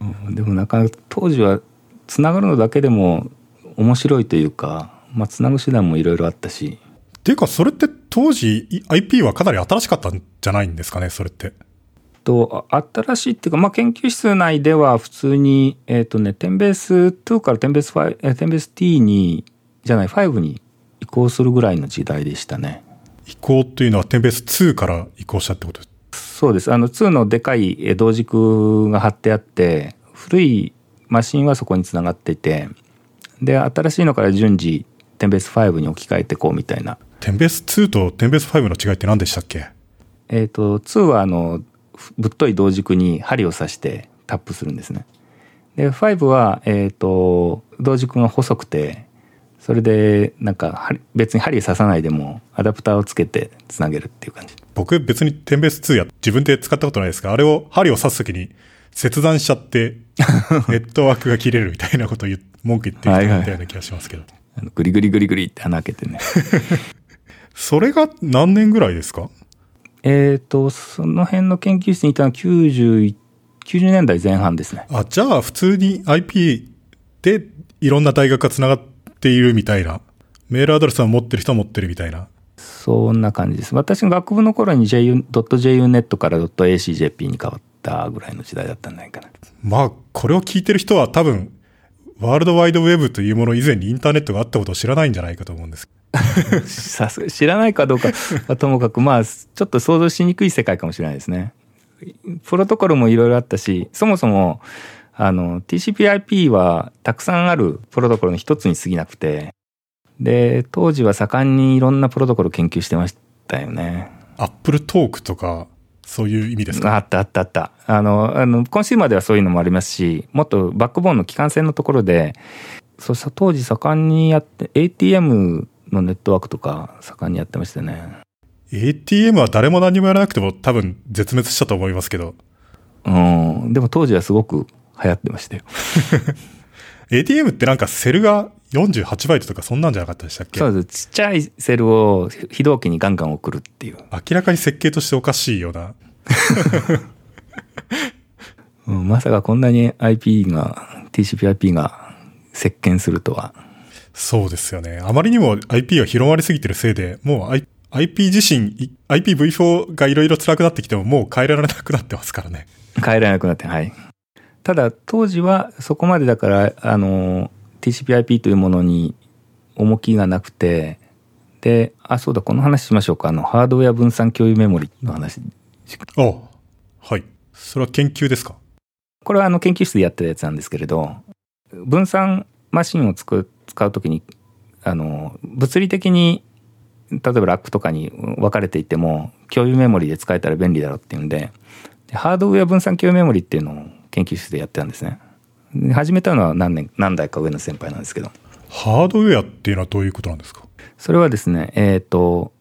うんでもなかなか当時はつながるのだけでも面白いというかまあつなぐ手段もいろいろあったしっていうかそれって当時い IP はかなり新しかったんじゃないんですかね、それって。とあ新しいっていうか、まあ、研究室内では普通にえっ、とねテンベース2からテンベース5えテンベース T にじゃない5に移行するぐらいの時代でしたね移行というのはテンベース2から移行したってことです。そうです。あの、2のでかいえー同軸が貼ってあって、古いマシンはそこにつながっていて、で、新しいのから順次、テンベース5に置き換えてこうみたいな。テンベース2とテンベース5の違いって何でしたっけ？えっ、と、2はあの、ふぶっとい同軸に針を刺してタップするんですね。で、5は、えっ、と、同軸が細くて、それで、なんか、針別に針刺さないでも、アダプターをつけてつなげるっていう感じ。僕別にテンベース2や自分で使ったことないですが、あれを針を刺すときに切断しちゃって、ネットワークが切れるみたいなことを文句言ってる人がいたような気がしますけど。あのグリグリグリグリって穴開けてね。それが何年ぐらいですか？えっ、と、その辺の研究室にいたのは90 90年代前半ですね。あ、じゃあ普通に IP でいろんな大学が繋がっているみたいな。メールアドレスは持ってる人は持ってるみたいな。そんな感じです。私が学部の頃に JU .junet から .acjp に変わったぐらいの時代だったんじゃないかな。まあ、これを聞いてる人は多分、ワールドワイドウェブというもの以前にインターネットがあったことを知らないんじゃないかと思うんです。さすが知らないかどうかは ともかく、まあ、ちょっと想像しにくい世界かもしれないですね。プロトコルもいろいろあったし、そもそも、あの、TCP/IP はたくさんあるプロトコルの一つに過ぎなくて、で、当時は盛んにいろんなプロトコルを研究してましたよね。アップルトークとか、そういう意味ですか？あったあったあった。あの、あの、コンシューマーではそういうのもありますし、もっとバックボーンの機関線のところで、そうさ当時盛んにやって ATM のネットワークとか盛んにやってましたね。ATM は誰も何もやらなくても多分絶滅したと思いますけど。うん。でも当時はすごく流行ってましたよ。ATM ってなんかセルが48バイトとかそんなんじゃなかったでしたっけ？そうです。ちっちゃいセルを非同期にガンガン送るっていう、明らかに設計としておかしいような。うん、まさかこんなに IP が TCPIP が席巻するとはそうですよね。あまりにも IP が広まりすぎてるせいで、もう I- IP 自身、い IPv4 がいろいろ辛くなってきてももう変えられなくなってますからね。変えられなくなってはいただ当時はそこまでだからあの TCPIP というものに重きがなくてであそうだこの話しましょうかあのハードウェア分散共有メモリの話あはい。それは研究ですか？これはあの研究室でやってたやつなんですけれど分散マシンをつく使うときにあの物理的に例えばラックとかに分かれていても共有メモリで使えたら便利だろうっていうんででハードウェア分散共有メモリっていうのを研究室でやってたんですね。で始めたのは何年何代か上の先輩なんですけど。ハードウェアっていうのはどういうことなんですか？それはですねえっ、と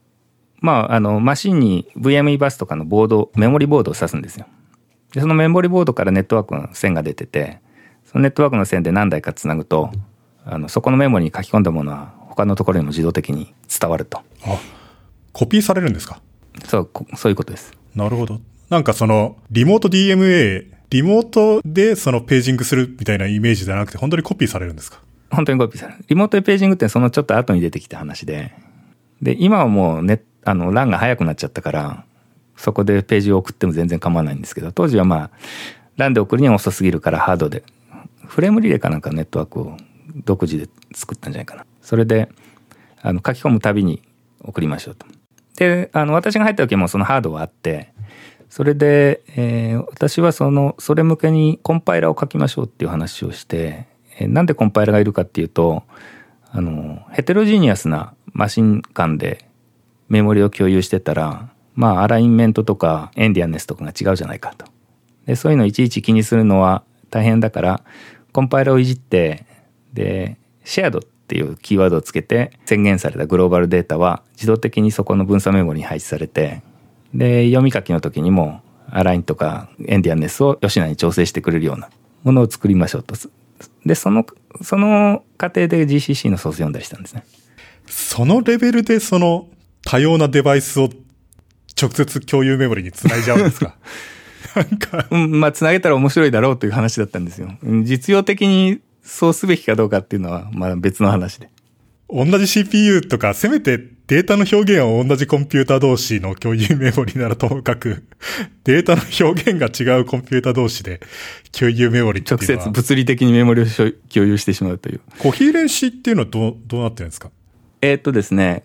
まああのマシンに VME バスとかのボードメモリボードを指すんですよ。でそのメモリボードからネットワークの線が出ててそのネットワークの線で何台かつなぐとあのそこのメモリに書き込んだものは他のところにも自動的に伝わると。あ、コピーされるんですか？そうこそういうことです。なるほど。なんかその、リモート DMA、リモートでそのページングするみたいなイメージじゃなくて、本当にコピーされるんですか？本当にコピーされる。リモートでページングってそのちょっと後に出てきた話で。で今はもうねあの LAN が速くなっちゃったからそこでページを送っても全然構わないんですけど当時はまあ LAN で送るには遅すぎるからハードで。フレームリレーかなんかのネットワークを独自で作ったんじゃないかな。それであの書き込むたびに送りましょうと。であの私が入った時もそのハードはあってそれで、えー私はそのそれ向けにコンパイラーを書きましょうっていう話をして、えーなんでコンパイラーがいるかっていうとあのヘテロジーニアスなマシン間でメモリを共有してたらまあアラインメントとかエンディアンネスとかが違うじゃないかと。でそういうのをいちいち気にするのは大変だからコンパイラーをいじってでシェアドっていうキーワードをつけて宣言されたグローバルデータは自動的にそこの分散メモリに配置されてで読み書きの時にもアラインとかエンディアンネスを吉名に調整してくれるようなものを作りましょうと。でそのその過程で GCC のソース読んだりしたんですね。そのレベルでその多様なデバイスを直接共有メモリにつないじゃうんですか？なんか、うん、まあつなげたら面白いだろうという話だったんですよ。うん実用的にそうすべきかどうかっていうのはまあ別の話で。同じ CPU とか、せめてデータの表現を同じコンピュータ同士の共有メモリならともかく、データの表現が違うコンピュータ同士で共有メモリっていう直のは接物理的にメモリを共有してしまうという。コヒーレンシーっていうのはどう、どうなってるんですか？えーっとですね、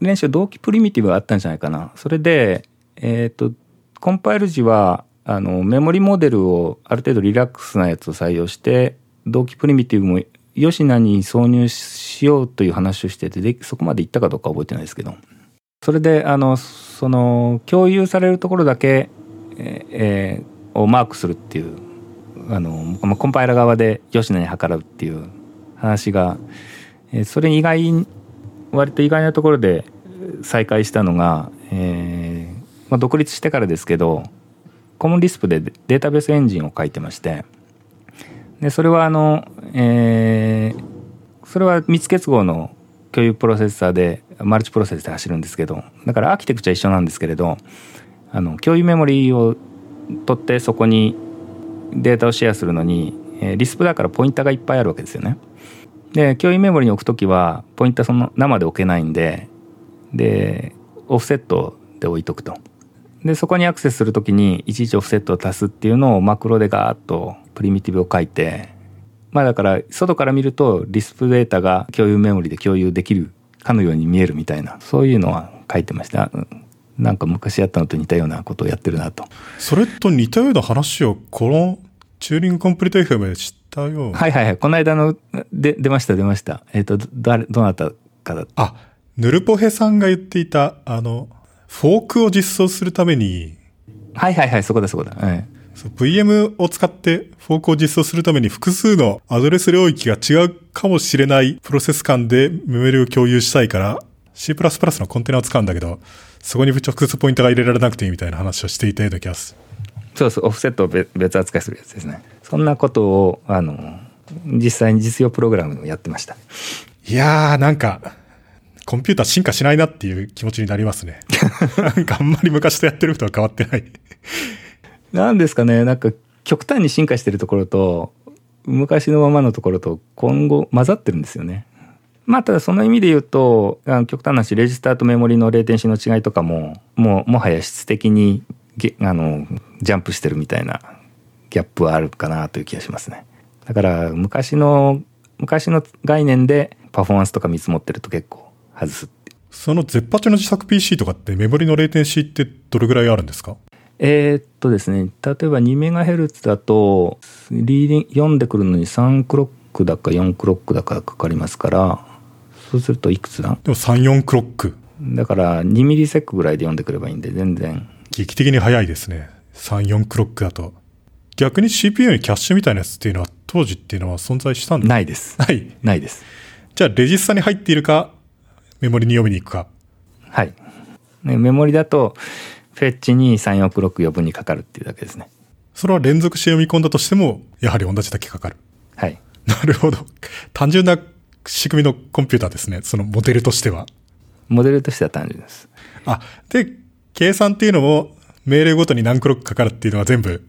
練習同期プリミティブがあったんじゃないかな。それで、えーっと、コンパイル時は、あの、メモリモデルをある程度リラックスなやつを採用して、同期プリミティブも吉名に挿入しようという話をしてて、でそこまで行ったかどうか覚えてないですけど。それで、あの、その、共有されるところだけ、えーをマークするっていう、あの、コンパイラ側で吉名に計らうっていう話が、えーそれに意外割と意外なところで再開したのが、えーまあ、独立してからですけどコモンリスプでデータベースエンジンを書いてましてでそれはあの、えーそれは密結合の共有プロセッサーでマルチプロセスで走るんですけどだからアーキテクチャ一緒なんですけれどあの共有メモリーを取ってそこにデータをシェアするのに、えーリスプだからポインターがいっぱいあるわけですよね。で共有メモリに置くときはポインターその生で置けないんででオフセットで置いとくとでそこにアクセスするときにいちいちオフセットを足すっていうのをマクロでガーッとプリミティブを書いてまあだから外から見るとリスプデータが共有メモリで共有できるかのように見えるみたいなそういうのは書いてました。うんなんか昔やったのと似たようなことをやってるなと。それと似たような話をこのチューリングコンプリート FM で知ったような。はいはいはい。この間ので出ました出ました。えっ、とど誰どなたかだあ、ヌルポヘさんが言っていた、あの、フォークを実装するために、はいはいはいそこだそこだ、はい、VM を使ってフォークを実装するために複数のアドレス領域が違うかもしれないプロセス間でメモリを共有したいから C++ のコンテナを使うんだけど、そこに直接ポイントが入れられなくていいみたいな話をしていたような気がする。そうそう、オフセットを別別扱いするやつですね。そんなことを、あの、実際に実用プログラムをやってました。いやー、なんか、コンピューター進化しないなっていう気持ちになりますね。なんかあんまり昔とやってることは変わってない。なんですかね、なんか極端に進化してるところと、昔のままのところと今後混ざってるんですよね。まあただその意味で言うと、あの極端な話、レジスターとメモリのレイテンシの違いとかも、もうもはや質的にげあのジャンプしてるみたいなギャップはあるかなという気がしますね。だから昔の、昔の概念でパフォーマンスとか見積もってると結構外すその絶八の自作 PC とかってメモリのレイテンシーってどれぐらいあるんですか？えーっとですね、例えば 2MHz だと、リーディング読んでくるのに3クロックだか4クロックだかかかりますから、そうするといくつだ？でも3、4クロック。だから2ミリセックぐらいで読んでくればいいんで、全然。劇的に速いですね。3、4クロックだと。逆に CPU にキャッシュみたいなやつっていうのは当時っていうのは存在したんだないです。ない。ないです。じゃあレジスタに入っているか、メモリに読みに行くか。はい。ねメモリだと、フェッチに3、4クロック余分にかかるっていうだけですね。それは連続して読み込んだとしても、やはり同じだけかかる。はい。なるほど。単純な仕組みのコンピューターですね。そのモデルとしては。モデルとしては単純です。あ、で、計算っていうのも、命令ごとに何クロックかかるっていうのは全部、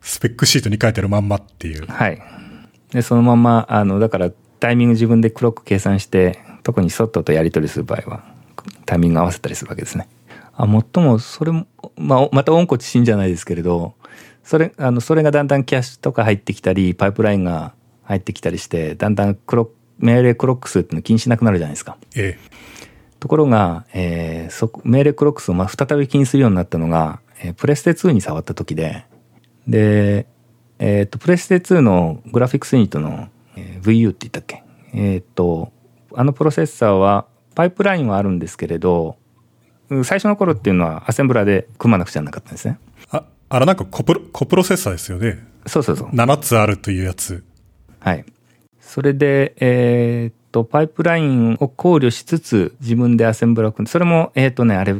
スペックシートに書いてあるまんまっていう。はい。で、そのまま、あの、だからタイミング自分でクロック計算して、特にソットとやり取りする場合は、タイミング合わせたりするわけですね。あ、もっとも、それも、まあ、また温故知新じゃないですけれど、それ、あの、それがだんだんキャッシュとか入ってきたり、パイプラインが入ってきたりして、だんだんクロ命令クロック数っていうの気にしなくなるじゃないですか。えところが、えーそこ命令クロック数をまあ再び気にするようになったのが、えープレステ2に触った時で、で、えっ、と、プレステ2のグラフィックスユニットの、えー VU って言ったっけ？えっ、と、あのプロセッサーは、パイプラインはあるんですけれど、うん最初の頃っていうのはアセンブラで組まなくちゃなかったんですね。えあ、あれなんかコプロ、コプロセッサーですよね。そうそうそう。7つあるというやつ。はい。それで、えーっと、パイプラインを考慮しつつ、自分でアセンブラを組んで、それも、えーっとね、あれ、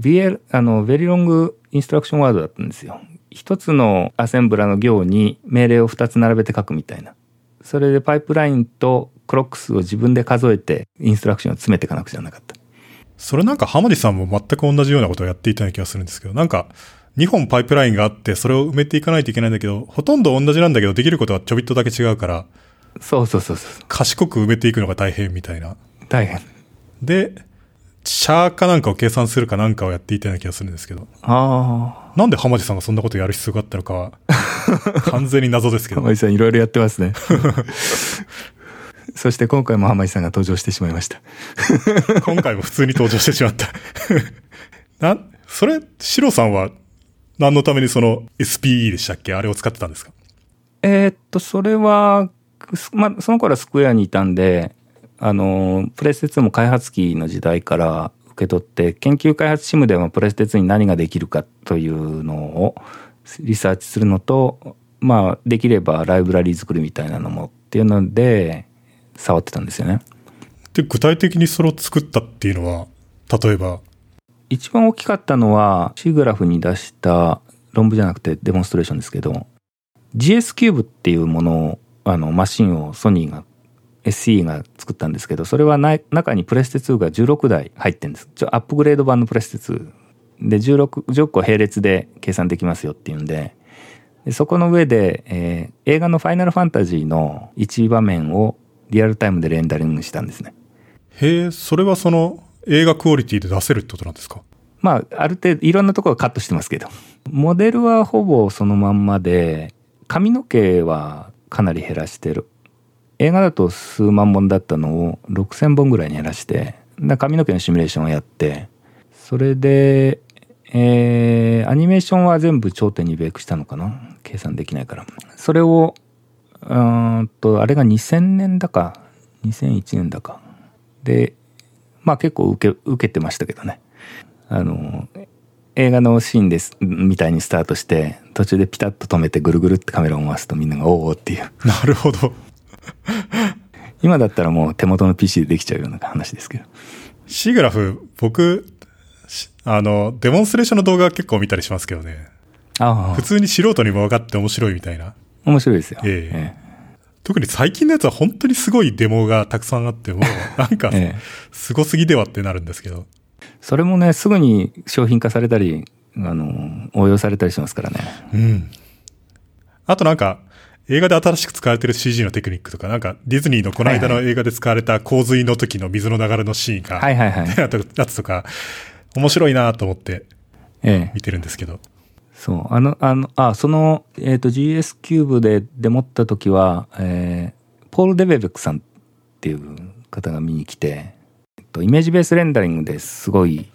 VL、あの、ベリーロングインストラクションワードだったんですよ。一つのアセンブラの行に命令を二つ並べて書くみたいな。それでパイプラインとクロック数を自分で数えて、インストラクションを詰めていかなくちゃなかった。それなんか浜地さんも全く同じようなことをやっていたような気がするんですけど、なんか、2本パイプラインがあって、それを埋めていかないといけないんだけど、ほとんど同じなんだけど、できることはちょびっとだけ違うから、そうそうそうそう。賢く埋めていくのが大変みたいな。大変。で、シャーかなんかを計算するかなんかをやっていたような気がするんですけど、あなんで浜地さんがそんなことをやる必要があったのかは、完全に謎ですけあ。ど浜。井さんいろいろやってますね。そして今回も浜井さんが登場してしまいました。今回も普通に登場してしまった。な、それ、シロさんは何のためにその SPE でしたっけ？あれを使ってたんですか？えーっと、それは、すまあ、その頃はスクエアにいたんで、あの、プレステ2も開発機の時代から受け取って、研究開発チームではプレステ2に何ができるかというのをリサーチするのと、まあ、できればライブラリー作るみたいなのもっていうので、触ってたんですよね。で、具体的にそれを作ったっていうのは、例えば、一番大きかったのは、 SIGGRAPH に出した論文じゃなくてデモンストレーションですけど、GS キューブっていうものを、あの、マシンをソニーが、SE が作ったんですけど、それはない中にプレステ2が16台入ってるんです。ちょアップグレード版のプレステ2。で、16、10個並列で計算できますよっていうんで、でそこの上で、えー映画のファイナルファンタジーの一場面をリアルタイムでレンダリングしたんですね。へえ、それはその映画クオリティで出せるってことなんですか？まあ、ある程度いろんなところカットしてますけど。モデルはほぼそのまんまで、髪の毛はかなり減らしてる。映画だと数万本だったのを6000本ぐらいに減らして、で髪の毛のシミュレーションをやって、それで、えーアニメーションは全部頂点にベイクしたのかな？計算できないから。それを、うーんと、あれが2000年だか、2001年だか。で、まあ結構受け、受けてましたけどね。あの、映画のシーンですみたいにスタートして途中でピタッと止めてぐるぐるってカメラを回すとみんながおおっていうなるほど。今だったらもう手元の PC でできちゃうような話ですけどシーグラフ、僕、しあの、デモンストレーションの動画結構見たりしますけどね。ああ普通に素人にも分かって面白いみたいな。面白いですよ、ええ。え特に最近のやつは本当にすごいデモがたくさんあって、もう、なんかええ。え、すごすぎではってなるんですけど。それもねすぐに商品化されたりあの応用されたりしますからね。うん。あとなんか、映画で新しく使われてる CG のテクニックとか、なんかディズニーのこの間の映画で使われた洪水の時の水の流れのシーンが、はいはいはい。やつとか、面白いなと思ってええ。見てるんですけど。そう。あの、あの、あ、その、えっ、と、GS キューブでデモった時は、えーポール・デベベックさんっていう方が見に来て、えっと、イメージベースレンダリングですごい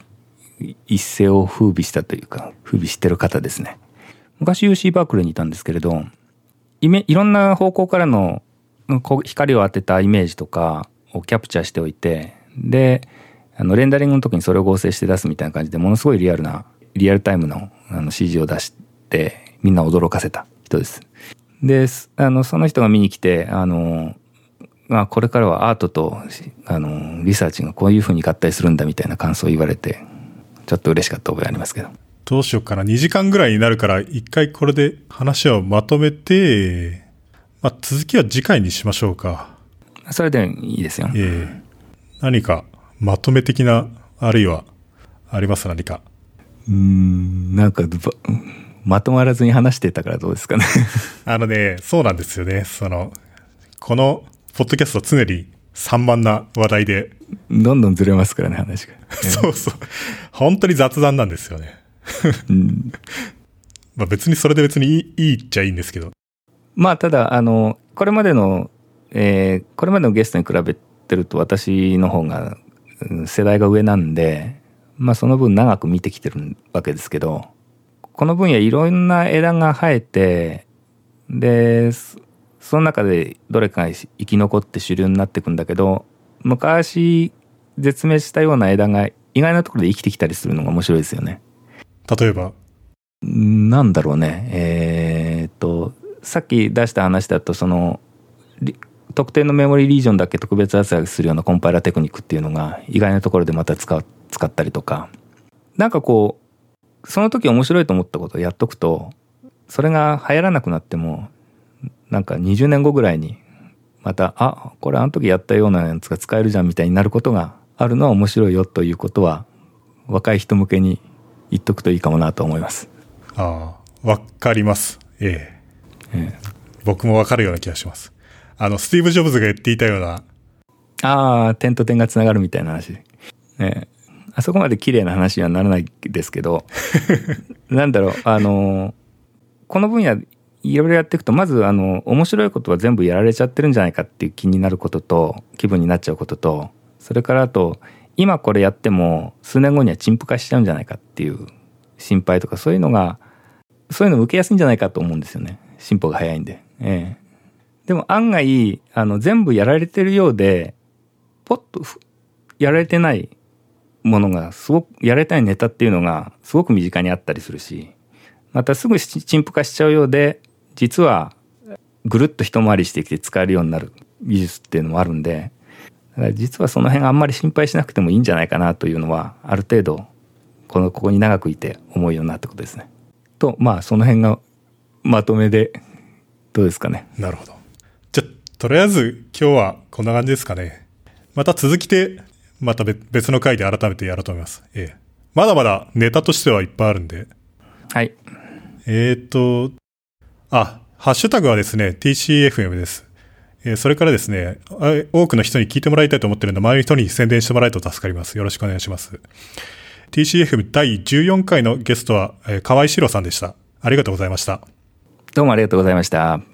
一世を風靡したというか、風靡してる方ですね。昔 UC バークレーにいたんですけれど、イメいろんな方向からの光を当てたイメージとかをキャプチャーしておいて、で、あのレンダリングの時にそれを合成して出すみたいな感じでものすごいリアルなリアルタイムのあの CG を出してみんな驚かせた人です。で、すあのその人が見に来てあの、まあ、これからはアートとあのリサーチがこういうふうに合体するんだみたいな感想を言われてちょっと嬉しかった覚えありますけど。どうしようかな？2時間ぐらいになるから、一回これで話をまとめて、まあ、続きは次回にしましょうか。それでいいですよ。ええ何かまとめ的な、あるいは、あります？何か。うーんなんかばまとまらずに話してたからどうですかね。あのね、そうなんですよね。その、この、ポッドキャスト常に散漫な話題で、どんどんずれますからね話が。そうそう。本当に雑談なんですよね。うんまあ別にそれで別にいいいいっちゃいいんですけど。まあただあのこれまでの、えーこれまでのゲストに比べてると私の方がうん世代が上なんでまあその分長く見てきてるわけですけどこの分野いろんな枝が生えてでそその中でどれかが生き残って主流になっていくんだけど昔絶滅したような枝が意外なところで生きてきたりするのが面白いですよね。例えば、なんだろうねえーっとさっき出した話だとそのリ特定のメモリーリージョンだけ特別扱いするようなコンパイラーテクニックっていうのが意外なところでまた使う使ったりとかなんかこうその時面白いと思ったことをやっとくとそれが流行らなくなってもなんか20年後ぐらいにまたあこれあの時やったようなやつが使えるじゃんみたいになることがあるのは面白いよということは若い人向けに言っとくといいかもなと思います。ああ、わかります。ええええ僕もわかるような気がします。あの、スティーブ・ジョブズが言っていたような、ああ、点と点がつながるみたいな話。ね、あそこまで綺麗な話にはならないですけど、なんだろう、あの、この分野いろいろやっていくと、まず、あの、面白いことは全部やられちゃってるんじゃないかっていう気になることと、気分になっちゃうことと、それからあと、今これやっても、数年後には陳腐化しちゃうんじゃないかっていう心配とか、そういうのが、そういうの受けやすいんじゃないかと思うんですよね。進歩が早いんで。ええ。でも案外、あの、全部やられてるようで、ポッとやられてないものがすごくやられてないネタっていうのがすごく身近にあったりするしまたすぐ陳腐化しちゃうようで実はぐるっと一回りしてきて使えるようになる技術っていうのもあるんでだから実はその辺あんまり心配しなくてもいいんじゃないかなというのはある程度このここに長くいて思うようになったことですね。とまあその辺がまとめでどうですかね。なるほど。とりあえず今日はこんな感じですかね。また続きで、また別別の回で改めてやろうと思います。ええ。まだまだネタとしてはいっぱいあるんで。はい。えー、と、あ、ハッシュタグはですね、TCFM です。えーそれからですね、あ多くの人に聞いてもらいたいと思ってるので、周りの人に宣伝してもらえると助かります。よろしくお願いします。TCFM 第14回のゲストは、えー河合史郎さんでした。ありがとうございました。どうもありがとうございました。